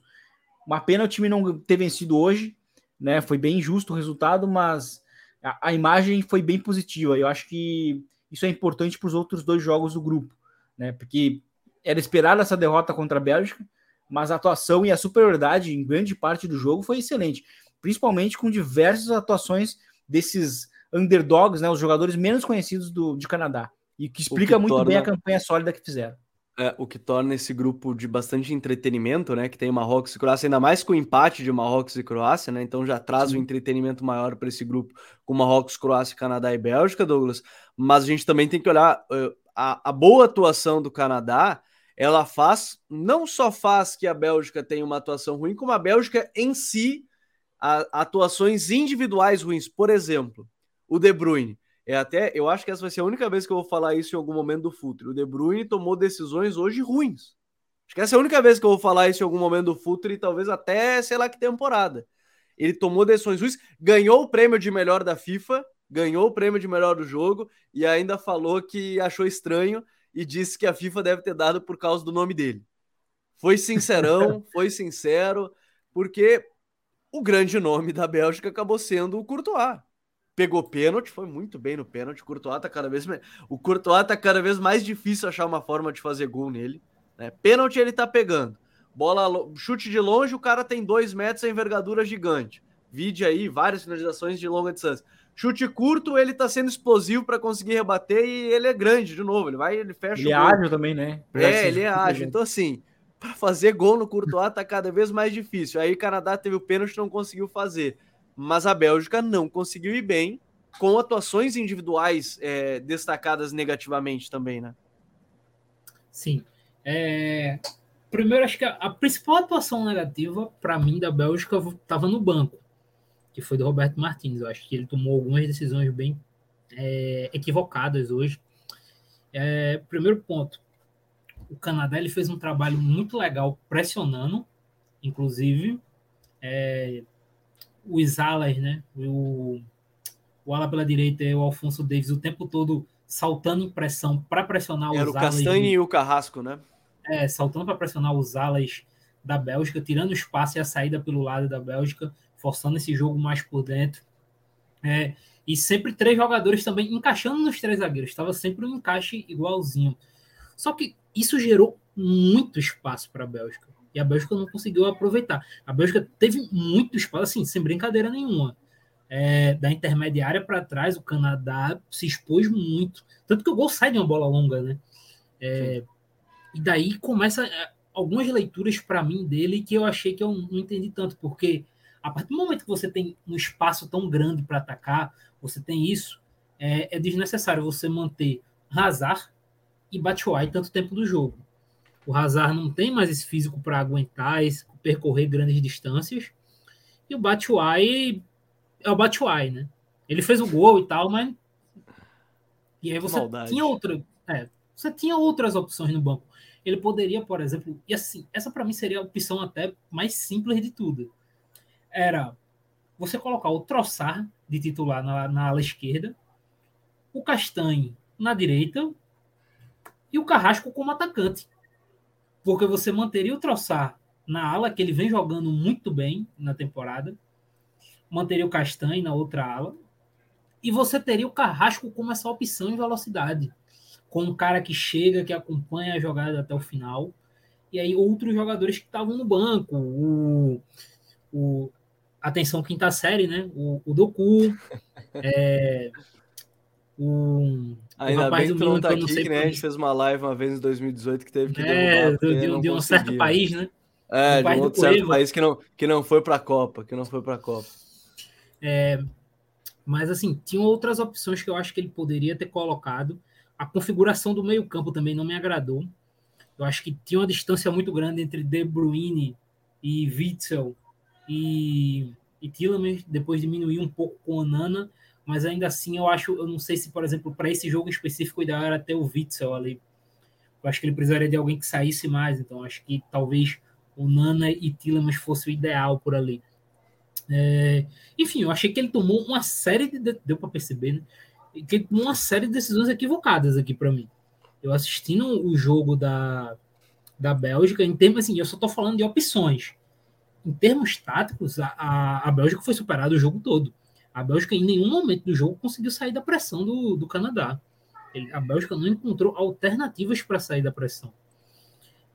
Uma pena o time não ter vencido hoje, né? Foi bem justo o resultado, mas a, a imagem foi bem positiva. Eu acho que isso é importante para os outros dois jogos do grupo, né? Porque era esperada essa derrota contra a Bélgica, mas a atuação e a superioridade em grande parte do jogo foi excelente, principalmente com diversas atuações desses underdogs, né, os jogadores menos conhecidos do, de Canadá, e que explica que muito torna... bem a campanha sólida que fizeram. É, o que torna esse grupo de bastante entretenimento, né? Que tem Marrocos e Croácia, ainda mais com o empate de Marrocos e Croácia, né? Então já traz Sim. um entretenimento maior para esse grupo com Marrocos, Croácia, Canadá e Bélgica, Douglas. Mas a gente também tem que olhar uh, a, a boa atuação do Canadá. Ela faz, não só faz que a Bélgica tenha uma atuação ruim, como a Bélgica em si, a, atuações individuais ruins. Por exemplo, o De Bruyne. É até, eu acho que essa vai ser a única vez que eu vou falar isso em algum momento do Futre. O De Bruyne tomou decisões hoje ruins. Acho que essa é a única vez que eu vou falar isso em algum momento do Futre, talvez até, sei lá que temporada. Ele tomou decisões ruins, ganhou o prêmio de melhor da FIFA, ganhou o prêmio de melhor do jogo e ainda falou que achou estranho e disse que a FIFA deve ter dado por causa do nome dele. Foi sincerão, foi sincero, porque o grande nome da Bélgica acabou sendo o Courtois pegou pênalti, foi muito bem no pênalti. O Courtois tá cada vez o Courtois tá cada vez mais difícil achar uma forma de fazer gol nele. Né? Pênalti ele tá pegando. Bola, chute de longe, o cara tem dois metros, a envergadura gigante. Vide aí várias finalizações de longa distância. Chute curto, ele tá sendo explosivo para conseguir rebater e ele é grande de novo. Ele vai, ele fecha. Ele é ágil também, né? É, ele é ágil. Então, assim, para fazer gol no Courtois tá cada vez mais difícil. Aí o Canadá teve o pênalti não conseguiu fazer mas a Bélgica não conseguiu ir bem, com atuações individuais é, destacadas negativamente também, né? Sim. É... Primeiro, acho que a, a principal atuação negativa, para mim, da Bélgica estava no banco, que foi do Roberto Martins. Eu acho que ele tomou algumas decisões bem é, equivocadas hoje. É, primeiro ponto, o Canadá ele fez um trabalho muito legal pressionando, inclusive, é, os alas, né? O, o ala pela direita e o Alfonso Davis o tempo todo saltando em pressão para pressionar Era os alas. Era o Castanhe de... e o Carrasco, né? É, saltando para pressionar os alas da Bélgica, tirando espaço e a saída pelo lado da Bélgica, forçando esse jogo mais por dentro. É, e sempre três jogadores também encaixando nos três zagueiros. Estava sempre um encaixe igualzinho. Só que isso gerou muito espaço para a Bélgica. E a Bélgica não conseguiu aproveitar. A Bélgica teve muito espaço, assim, sem brincadeira nenhuma. É, da intermediária para trás, o Canadá se expôs muito. Tanto que o gol sai de uma bola longa, né? É, e daí começa é, algumas leituras para mim dele que eu achei que eu não entendi tanto, porque a partir do momento que você tem um espaço tão grande para atacar, você tem isso, é, é desnecessário você manter Hazard e Batshuayi tanto tempo do jogo. O Hazard não tem mais esse físico para aguentar, esse, percorrer grandes distâncias. E o Batshuayi é o Batshuayi, né? Ele fez o gol e tal, mas e aí você Maldade. tinha outra, é, você tinha outras opções no banco. Ele poderia, por exemplo, e assim, essa para mim seria a opção até mais simples de tudo. Era você colocar o Troçar de titular na, na ala esquerda, o Castanhe na direita e o Carrasco como atacante. Porque você manteria o Troçar na ala, que ele vem jogando muito bem na temporada, manteria o Castanhe na outra ala, e você teria o Carrasco como essa opção em velocidade, com um cara que chega, que acompanha a jogada até o final, e aí outros jogadores que estavam no banco, o, o atenção quinta série, né? O, o Doku, é, o Ainda bem que tu tá aqui, que né? A gente fez uma live uma vez em 2018 que teve que é, de, de um certo país, né? É, um de um outro certo país que não, que não foi para a Copa, que não foi para a Copa. É, mas assim, tinham outras opções que eu acho que ele poderia ter colocado. A configuração do meio-campo também não me agradou. Eu acho que tinha uma distância muito grande entre De Bruyne e Witzel e, e Tielemans, depois diminuir um pouco com o Nana mas ainda assim eu acho, eu não sei se, por exemplo, para esse jogo específico, o ideal era ter o Witzel ali. Eu acho que ele precisaria de alguém que saísse mais, então acho que talvez o Nana e Tillemans fosse o ideal por ali. É, enfim, eu achei que ele tomou uma série de. Deu para perceber, né? Que ele tomou uma série de decisões equivocadas aqui para mim. Eu assistindo o jogo da, da Bélgica, em termos assim, eu só estou falando de opções. Em termos táticos, a, a, a Bélgica foi superada o jogo todo A Bélgica, em nenhum momento do jogo, conseguiu sair da pressão do, do Canadá. Ele, a Bélgica não encontrou alternativas para sair da pressão.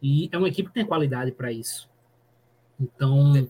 E é uma equipe que tem qualidade para isso. Então.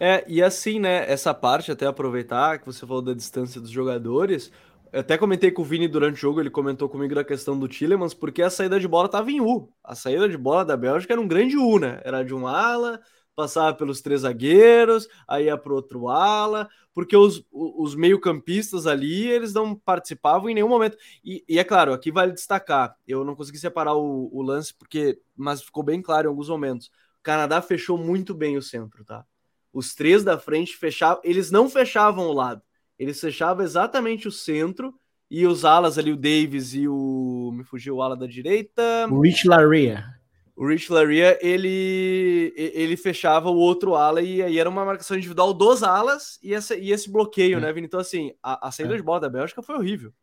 É, e assim, né? Essa parte, até aproveitar que você falou da distância dos jogadores. Eu até comentei com o Vini durante o jogo, ele comentou comigo da questão do Tillemans, porque a saída de bola estava em U. A saída de bola da Bélgica era um grande U, né? Era de um ala, passava pelos três zagueiros, aí ia para outro ala, porque os, os meio-campistas ali, eles não participavam em nenhum momento. E, e, é claro, aqui vale destacar, eu não consegui separar o, o, lance, porque mas ficou bem claro em alguns momentos. O Canadá fechou muito bem o centro, tá? Os três da frente fechavam, eles não fechavam o lado, eles fechavam exatamente o centro, e os alas ali, o Davis e o. Me fugiu o ala da direita. Rich Laria o Rich Laria, ele, ele fechava o outro ala e aí era uma marcação individual dos alas e, essa, e esse bloqueio, é. né, Vini? Então, assim, a, a saída é. de bola da Bélgica foi horrível.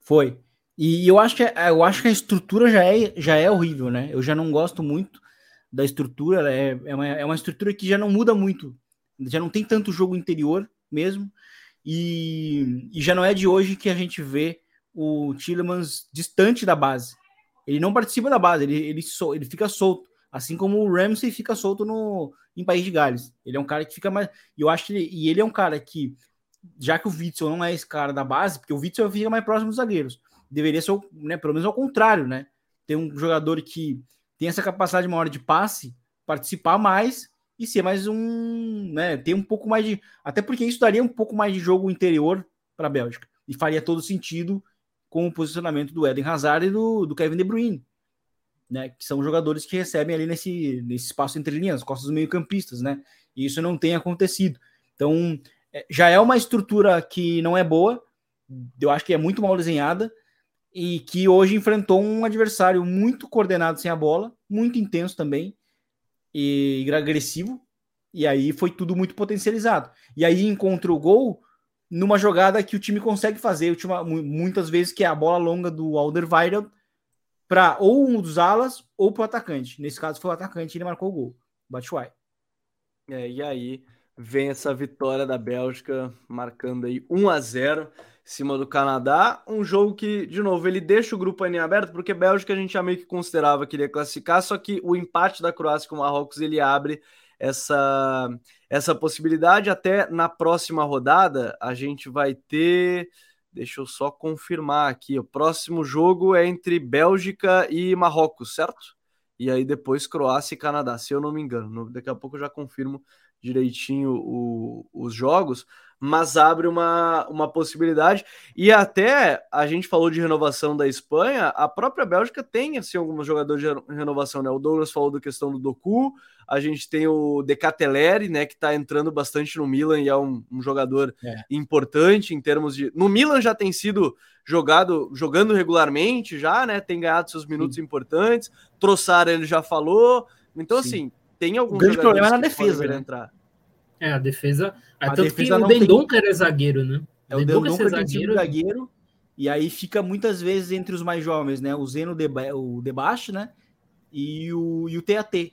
Foi. E eu acho que, eu acho que a estrutura já é, já é horrível, né? Eu já não gosto muito da estrutura, é, é, uma, é uma estrutura que já não muda muito, já não tem tanto jogo interior mesmo, e, e já não é de hoje que a gente vê o Tillemans distante da base. Ele não participa da base, ele, ele, ele fica solto. Assim como o Ramsey fica solto no, em País de Gales. Ele é um cara que fica mais. Eu acho que ele, e ele é um cara que, já que o Witzel não é esse cara da base, porque o Witzel fica mais próximo dos zagueiros. Deveria ser, né, pelo menos ao contrário, né? Ter um jogador que tem essa capacidade maior de passe, participar mais e ser mais um, né, ter um pouco mais de, até porque isso daria um pouco mais de jogo interior para a Bélgica e faria todo sentido com o posicionamento do Eden Hazard e do, do Kevin De Bruyne, né? Que são jogadores que recebem ali nesse, nesse espaço entre linhas, costas meio-campistas, né? E isso não tem acontecido. Então, é, já é uma estrutura que não é boa, eu acho que é muito mal desenhada e que hoje enfrentou um adversário muito coordenado sem a bola, muito intenso também e agressivo, e aí foi tudo muito potencializado. E aí encontra o gol numa jogada que o time consegue fazer muitas vezes, que é a bola longa do Alderweireld para ou um dos alas ou para o atacante. Nesse caso foi o atacante e ele marcou o gol. Batshuayi. É, e aí vem essa vitória da Bélgica, marcando aí 1 a 0 em cima do Canadá. Um jogo que, de novo, ele deixa o grupo em aberto, porque Bélgica a gente já meio que considerava que iria classificar, só que o empate da Croácia com o Marrocos ele abre essa, essa possibilidade. Até na próxima rodada, a gente vai ter. Deixa eu só confirmar aqui. O próximo jogo é entre Bélgica e Marrocos, certo? E aí depois Croácia e Canadá, se eu não me engano. Daqui a pouco eu já confirmo direitinho o, os jogos mas abre uma, uma possibilidade. E até a gente falou de renovação da Espanha, a própria Bélgica tem assim, alguns jogadores de renovação, né? O Douglas falou da questão do Doku, a gente tem o Decateleri, né, que está entrando bastante no Milan e é um, um jogador é. importante em termos de. No Milan já tem sido jogado, jogando regularmente, já, né? Tem ganhado seus minutos Sim. importantes. Troçar ele já falou. Então, Sim. assim, tem alguns. O grande problema é na defesa, né? entrar. É, a defesa. A tanto defesa que o Dendonca tem... era zagueiro, né? É o Dendonca é zagueiro. zagueiro. E aí fica muitas vezes entre os mais jovens, né? O Zeno de, o Debaixo, né? E o, e o TAT.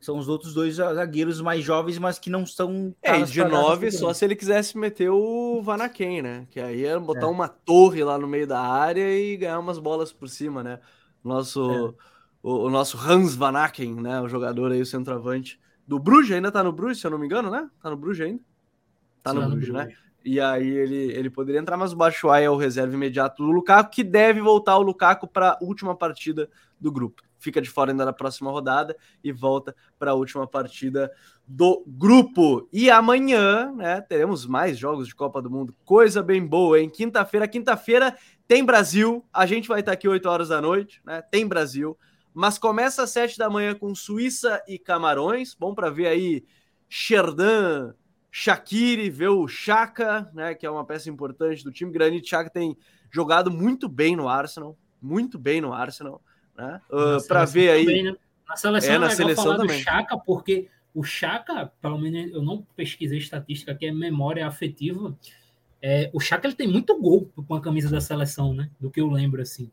São os outros dois zagueiros mais jovens, mas que não são. É, de nove, só se ele quisesse meter o Vanaken, né? Que aí era botar é. uma torre lá no meio da área e ganhar umas bolas por cima, né? Nosso, é. o, o, nosso Hans Vanaken, né? O jogador aí, o centroavante do Bruges, ainda tá no Bruges, se eu não me engano, né? Tá no Bruges ainda? Tá no, Bruges, né? E aí ele, ele poderia entrar, mas o Batshuayi é o reserva imediato do Lukaku, que deve voltar o Lukaku para a última partida do grupo. Fica de fora ainda na próxima rodada e volta para a última partida do grupo. E amanhã, né, teremos mais jogos de Copa do Mundo. Coisa bem boa, hein? Quinta-feira, quinta-feira tem Brasil. A gente vai estar aqui 8 horas da noite, né? Tem Brasil. Mas começa às 7 da manhã com Suíça e Camarões. Bom para ver aí Sherdan, Shaqiri, ver o Chaka, né, que é uma peça importante do time. Granit Xhaka tem jogado muito bem no Arsenal, muito bem no Arsenal, né? Uh, ah, para ver aí também, né? na seleção é, na seleção falar também. do Chaka, porque o Chaka, pelo menos eu não pesquisei estatística, que é memória afetiva. É, o Chaka ele tem muito gol com a camisa da seleção, né? Do que eu lembro assim.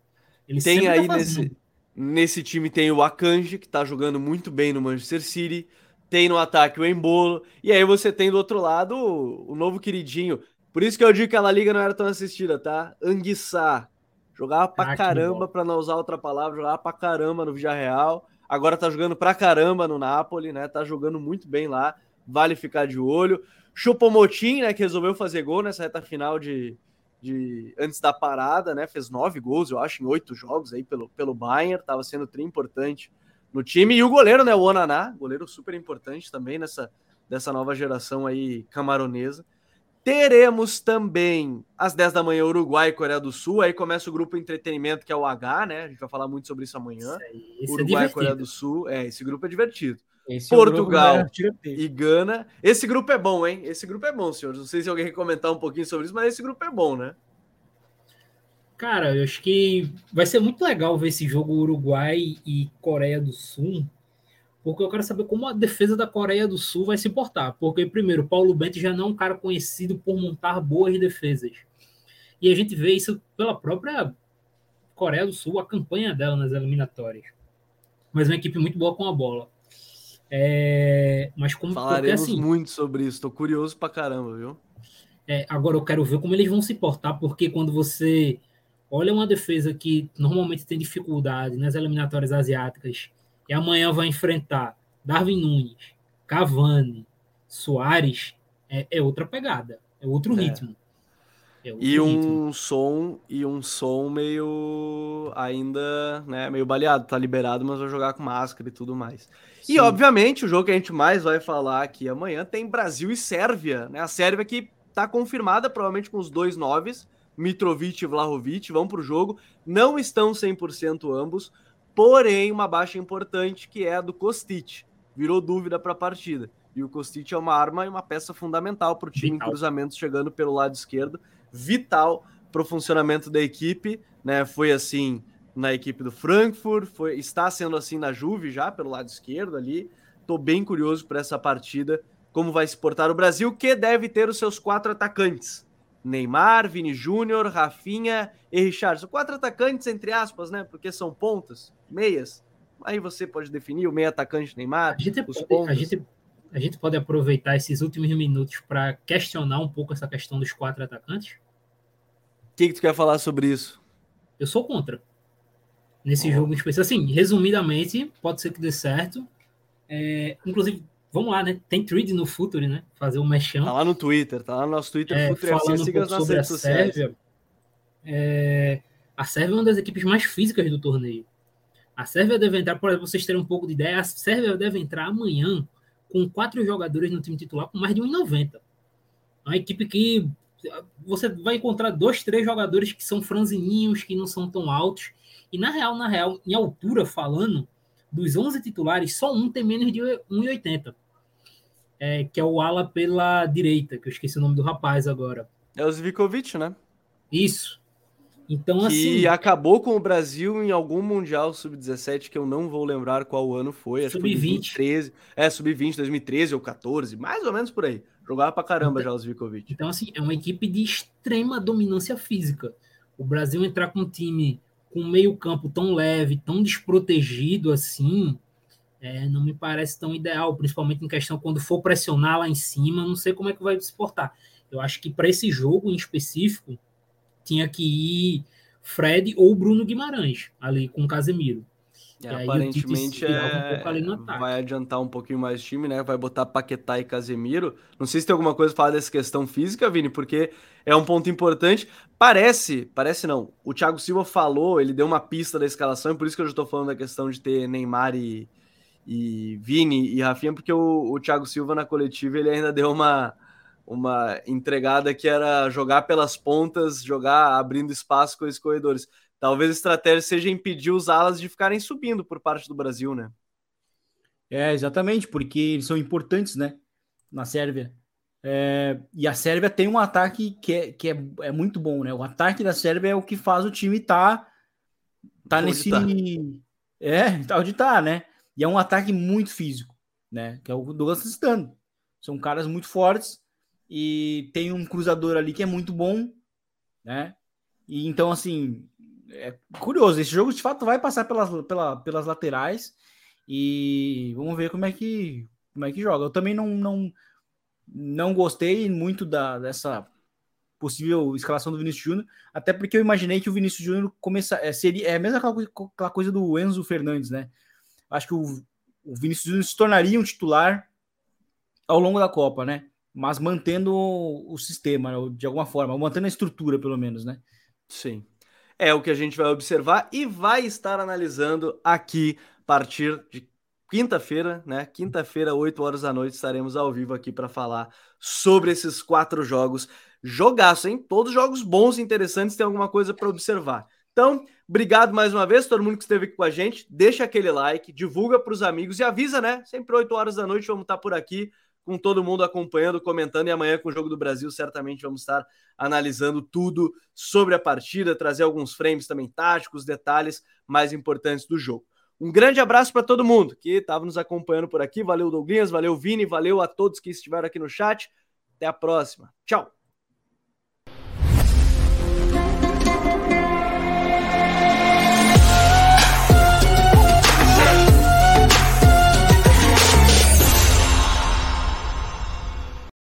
Ele tem aí tá nesse Nesse time tem o Akanji, que tá jogando muito bem no Manchester City. Tem no ataque o Embolo. E aí você tem do outro lado o, novo queridinho. Por isso que eu digo que aquela liga não era tão assistida, tá? Anguissá. Jogava pra ah, caramba, para não usar outra palavra, jogava pra caramba no Vija Real. Agora tá jogando pra caramba no Napoli, né? Tá jogando muito bem lá. Vale ficar de olho. Chupomotim, né? Que resolveu fazer gol nessa reta final de, de antes da parada, né? Fez nove gols, eu acho, em oito jogos aí pelo, pelo Bayern. Tava sendo tri importante no time. E o goleiro, né? O Onaná, goleiro super importante também nessa dessa nova geração aí camaronesa. Teremos também às 10 da manhã Uruguai e Coreia do Sul. Aí começa o grupo entretenimento, que é o H, né? A gente vai falar muito sobre isso amanhã. Isso é Uruguai e é Coreia do Sul. É, esse grupo é divertido. Esse Portugal é e Gana. Esse grupo é bom, hein? Esse grupo é bom, senhores. Não sei se alguém quer comentar um pouquinho sobre isso, mas esse grupo é bom, né? Cara, eu acho que vai ser muito legal ver esse jogo Uruguai e Coreia do Sul porque eu quero saber como a defesa da Coreia do Sul vai se portar. Porque, primeiro, Paulo Bento já não é um cara conhecido por montar boas defesas. E a gente vê isso pela própria Coreia do Sul, a campanha dela nas eliminatórias. Mas é uma equipe muito boa com a bola. É... Mas como Falaremos porque, assim, muito sobre isso, tô curioso pra caramba, viu? É, agora eu quero ver como eles vão se portar, porque quando você olha uma defesa que normalmente tem dificuldade nas eliminatórias asiáticas e amanhã vai enfrentar Darwin Nunes, Cavani, Soares, é, é outra pegada, é outro é. ritmo. É e um ritmo. som e um som meio ainda, né, meio baleado, tá liberado, mas vai jogar com máscara e tudo mais. Sim. E obviamente, o jogo que a gente mais vai falar aqui amanhã tem Brasil e Sérvia, né? A Sérvia que tá confirmada provavelmente com os dois noves, Mitrovic e Vlahovic vão para o jogo, não estão 100% ambos porém uma baixa importante que é a do Kostic. Virou dúvida para a partida. E o Kostic é uma arma e uma peça fundamental para o time vital. em cruzamentos chegando pelo lado esquerdo, vital para o funcionamento da equipe, né? Foi assim na equipe do Frankfurt, foi está sendo assim na Juve já pelo lado esquerdo ali. Tô bem curioso para essa partida, como vai se portar o Brasil, que deve ter os seus quatro atacantes. Neymar, Vini Júnior, Rafinha e Richardson. Quatro atacantes, entre aspas, né? Porque são pontas, meias. Aí você pode definir o meio atacante Neymar, a gente, os a gente, a gente pode aproveitar esses últimos minutos para questionar um pouco essa questão dos quatro atacantes? O que, que tu quer falar sobre isso? Eu sou contra. Nesse oh. jogo específico. Assim, resumidamente, pode ser que dê certo. É, inclusive, Vamos lá, né? Tem thread no Futuri, né? Fazer um mexão. Tá lá no Twitter, tá lá no nosso Twitter. É, Futuri falando FC, um pouco sobre a Sérvia. É, a Sérvia é uma das equipes mais físicas do torneio. A Sérvia deve entrar, para vocês terem um pouco de ideia, a Sérvia deve entrar amanhã com quatro jogadores no time titular com mais de 1,90. É uma equipe que você vai encontrar dois, três jogadores que são franzininhos, que não são tão altos. E na real, na real, em altura falando, dos 11 titulares, só um tem menos de 1,80. É, que é o ala pela direita, que eu esqueci o nome do rapaz agora. É o Zvikovic, né? Isso. Então, que assim. E acabou com o Brasil em algum Mundial Sub-17, que eu não vou lembrar qual ano foi. Sub-20. 13. É, Sub-20, 2013 ou 14, mais ou menos por aí. Jogava pra caramba então, já o Zvikovic. Então, assim, é uma equipe de extrema dominância física. O Brasil entrar com um time com meio campo tão leve, tão desprotegido assim, é, não me parece tão ideal, principalmente em questão quando for pressionar lá em cima, não sei como é que vai se portar. Eu acho que para esse jogo em específico, tinha que ir Fred ou Bruno Guimarães ali com o Casemiro. É, aparentemente é... um vai adiantar um pouquinho mais o time, né? Vai botar Paquetá e Casemiro. Não sei se tem alguma coisa para falar dessa questão física, Vini, porque é um ponto importante. Parece, parece não. O Thiago Silva falou, ele deu uma pista da escalação, e por isso que eu já estou falando da questão de ter Neymar e, e Vini e Rafinha, porque o, o Thiago Silva na coletiva ele ainda deu uma, uma entregada que era jogar pelas pontas, jogar abrindo espaço com os corredores talvez a estratégia seja impedir os alas de ficarem subindo por parte do Brasil, né? É, exatamente, porque eles são importantes, né? Na Sérvia. É, e a Sérvia tem um ataque que, é, que é, é muito bom, né? O ataque da Sérvia é o que faz o time tá, tá nesse. Tá. É, tá onde tá, né? E é um ataque muito físico, né? Que é o Douglas Stano. São caras muito fortes e tem um cruzador ali que é muito bom, né? E então, assim, é curioso. Esse jogo de fato vai passar pelas, pela, pelas laterais e vamos ver como é que como é que joga. Eu também não não, não gostei muito da, dessa possível escalação do Vinícius Júnior, até porque eu imaginei que o Vinícius Júnior começa, é, seria é a mesma aquela, coisa do Enzo Fernandes, né? Acho que o, o Vinícius Júnior se tornaria um titular ao longo da Copa, né? Mas mantendo o, sistema, de alguma forma, mantendo a estrutura, pelo menos, né? Sim. É o que a gente vai observar e vai estar analisando aqui a partir de quinta-feira, né? Quinta-feira, 8 horas da noite, estaremos ao vivo aqui para falar sobre esses quatro jogos. Jogaço, hein? Todos jogos bons e interessantes, tem alguma coisa para observar. Então, obrigado mais uma vez, todo mundo que esteve aqui com a gente. Deixa aquele like, divulga para os amigos e avisa, né? Sempre 8 horas da noite vamos estar por aqui com todo mundo acompanhando, comentando. E amanhã, com o Jogo do Brasil, certamente vamos estar analisando tudo sobre a partida, trazer alguns frames também táticos, detalhes mais importantes do jogo. Um grande abraço para todo mundo que estava nos acompanhando por aqui. Valeu, Douglas, valeu, Vini, valeu a todos que estiveram aqui no chat. Até a próxima. Tchau.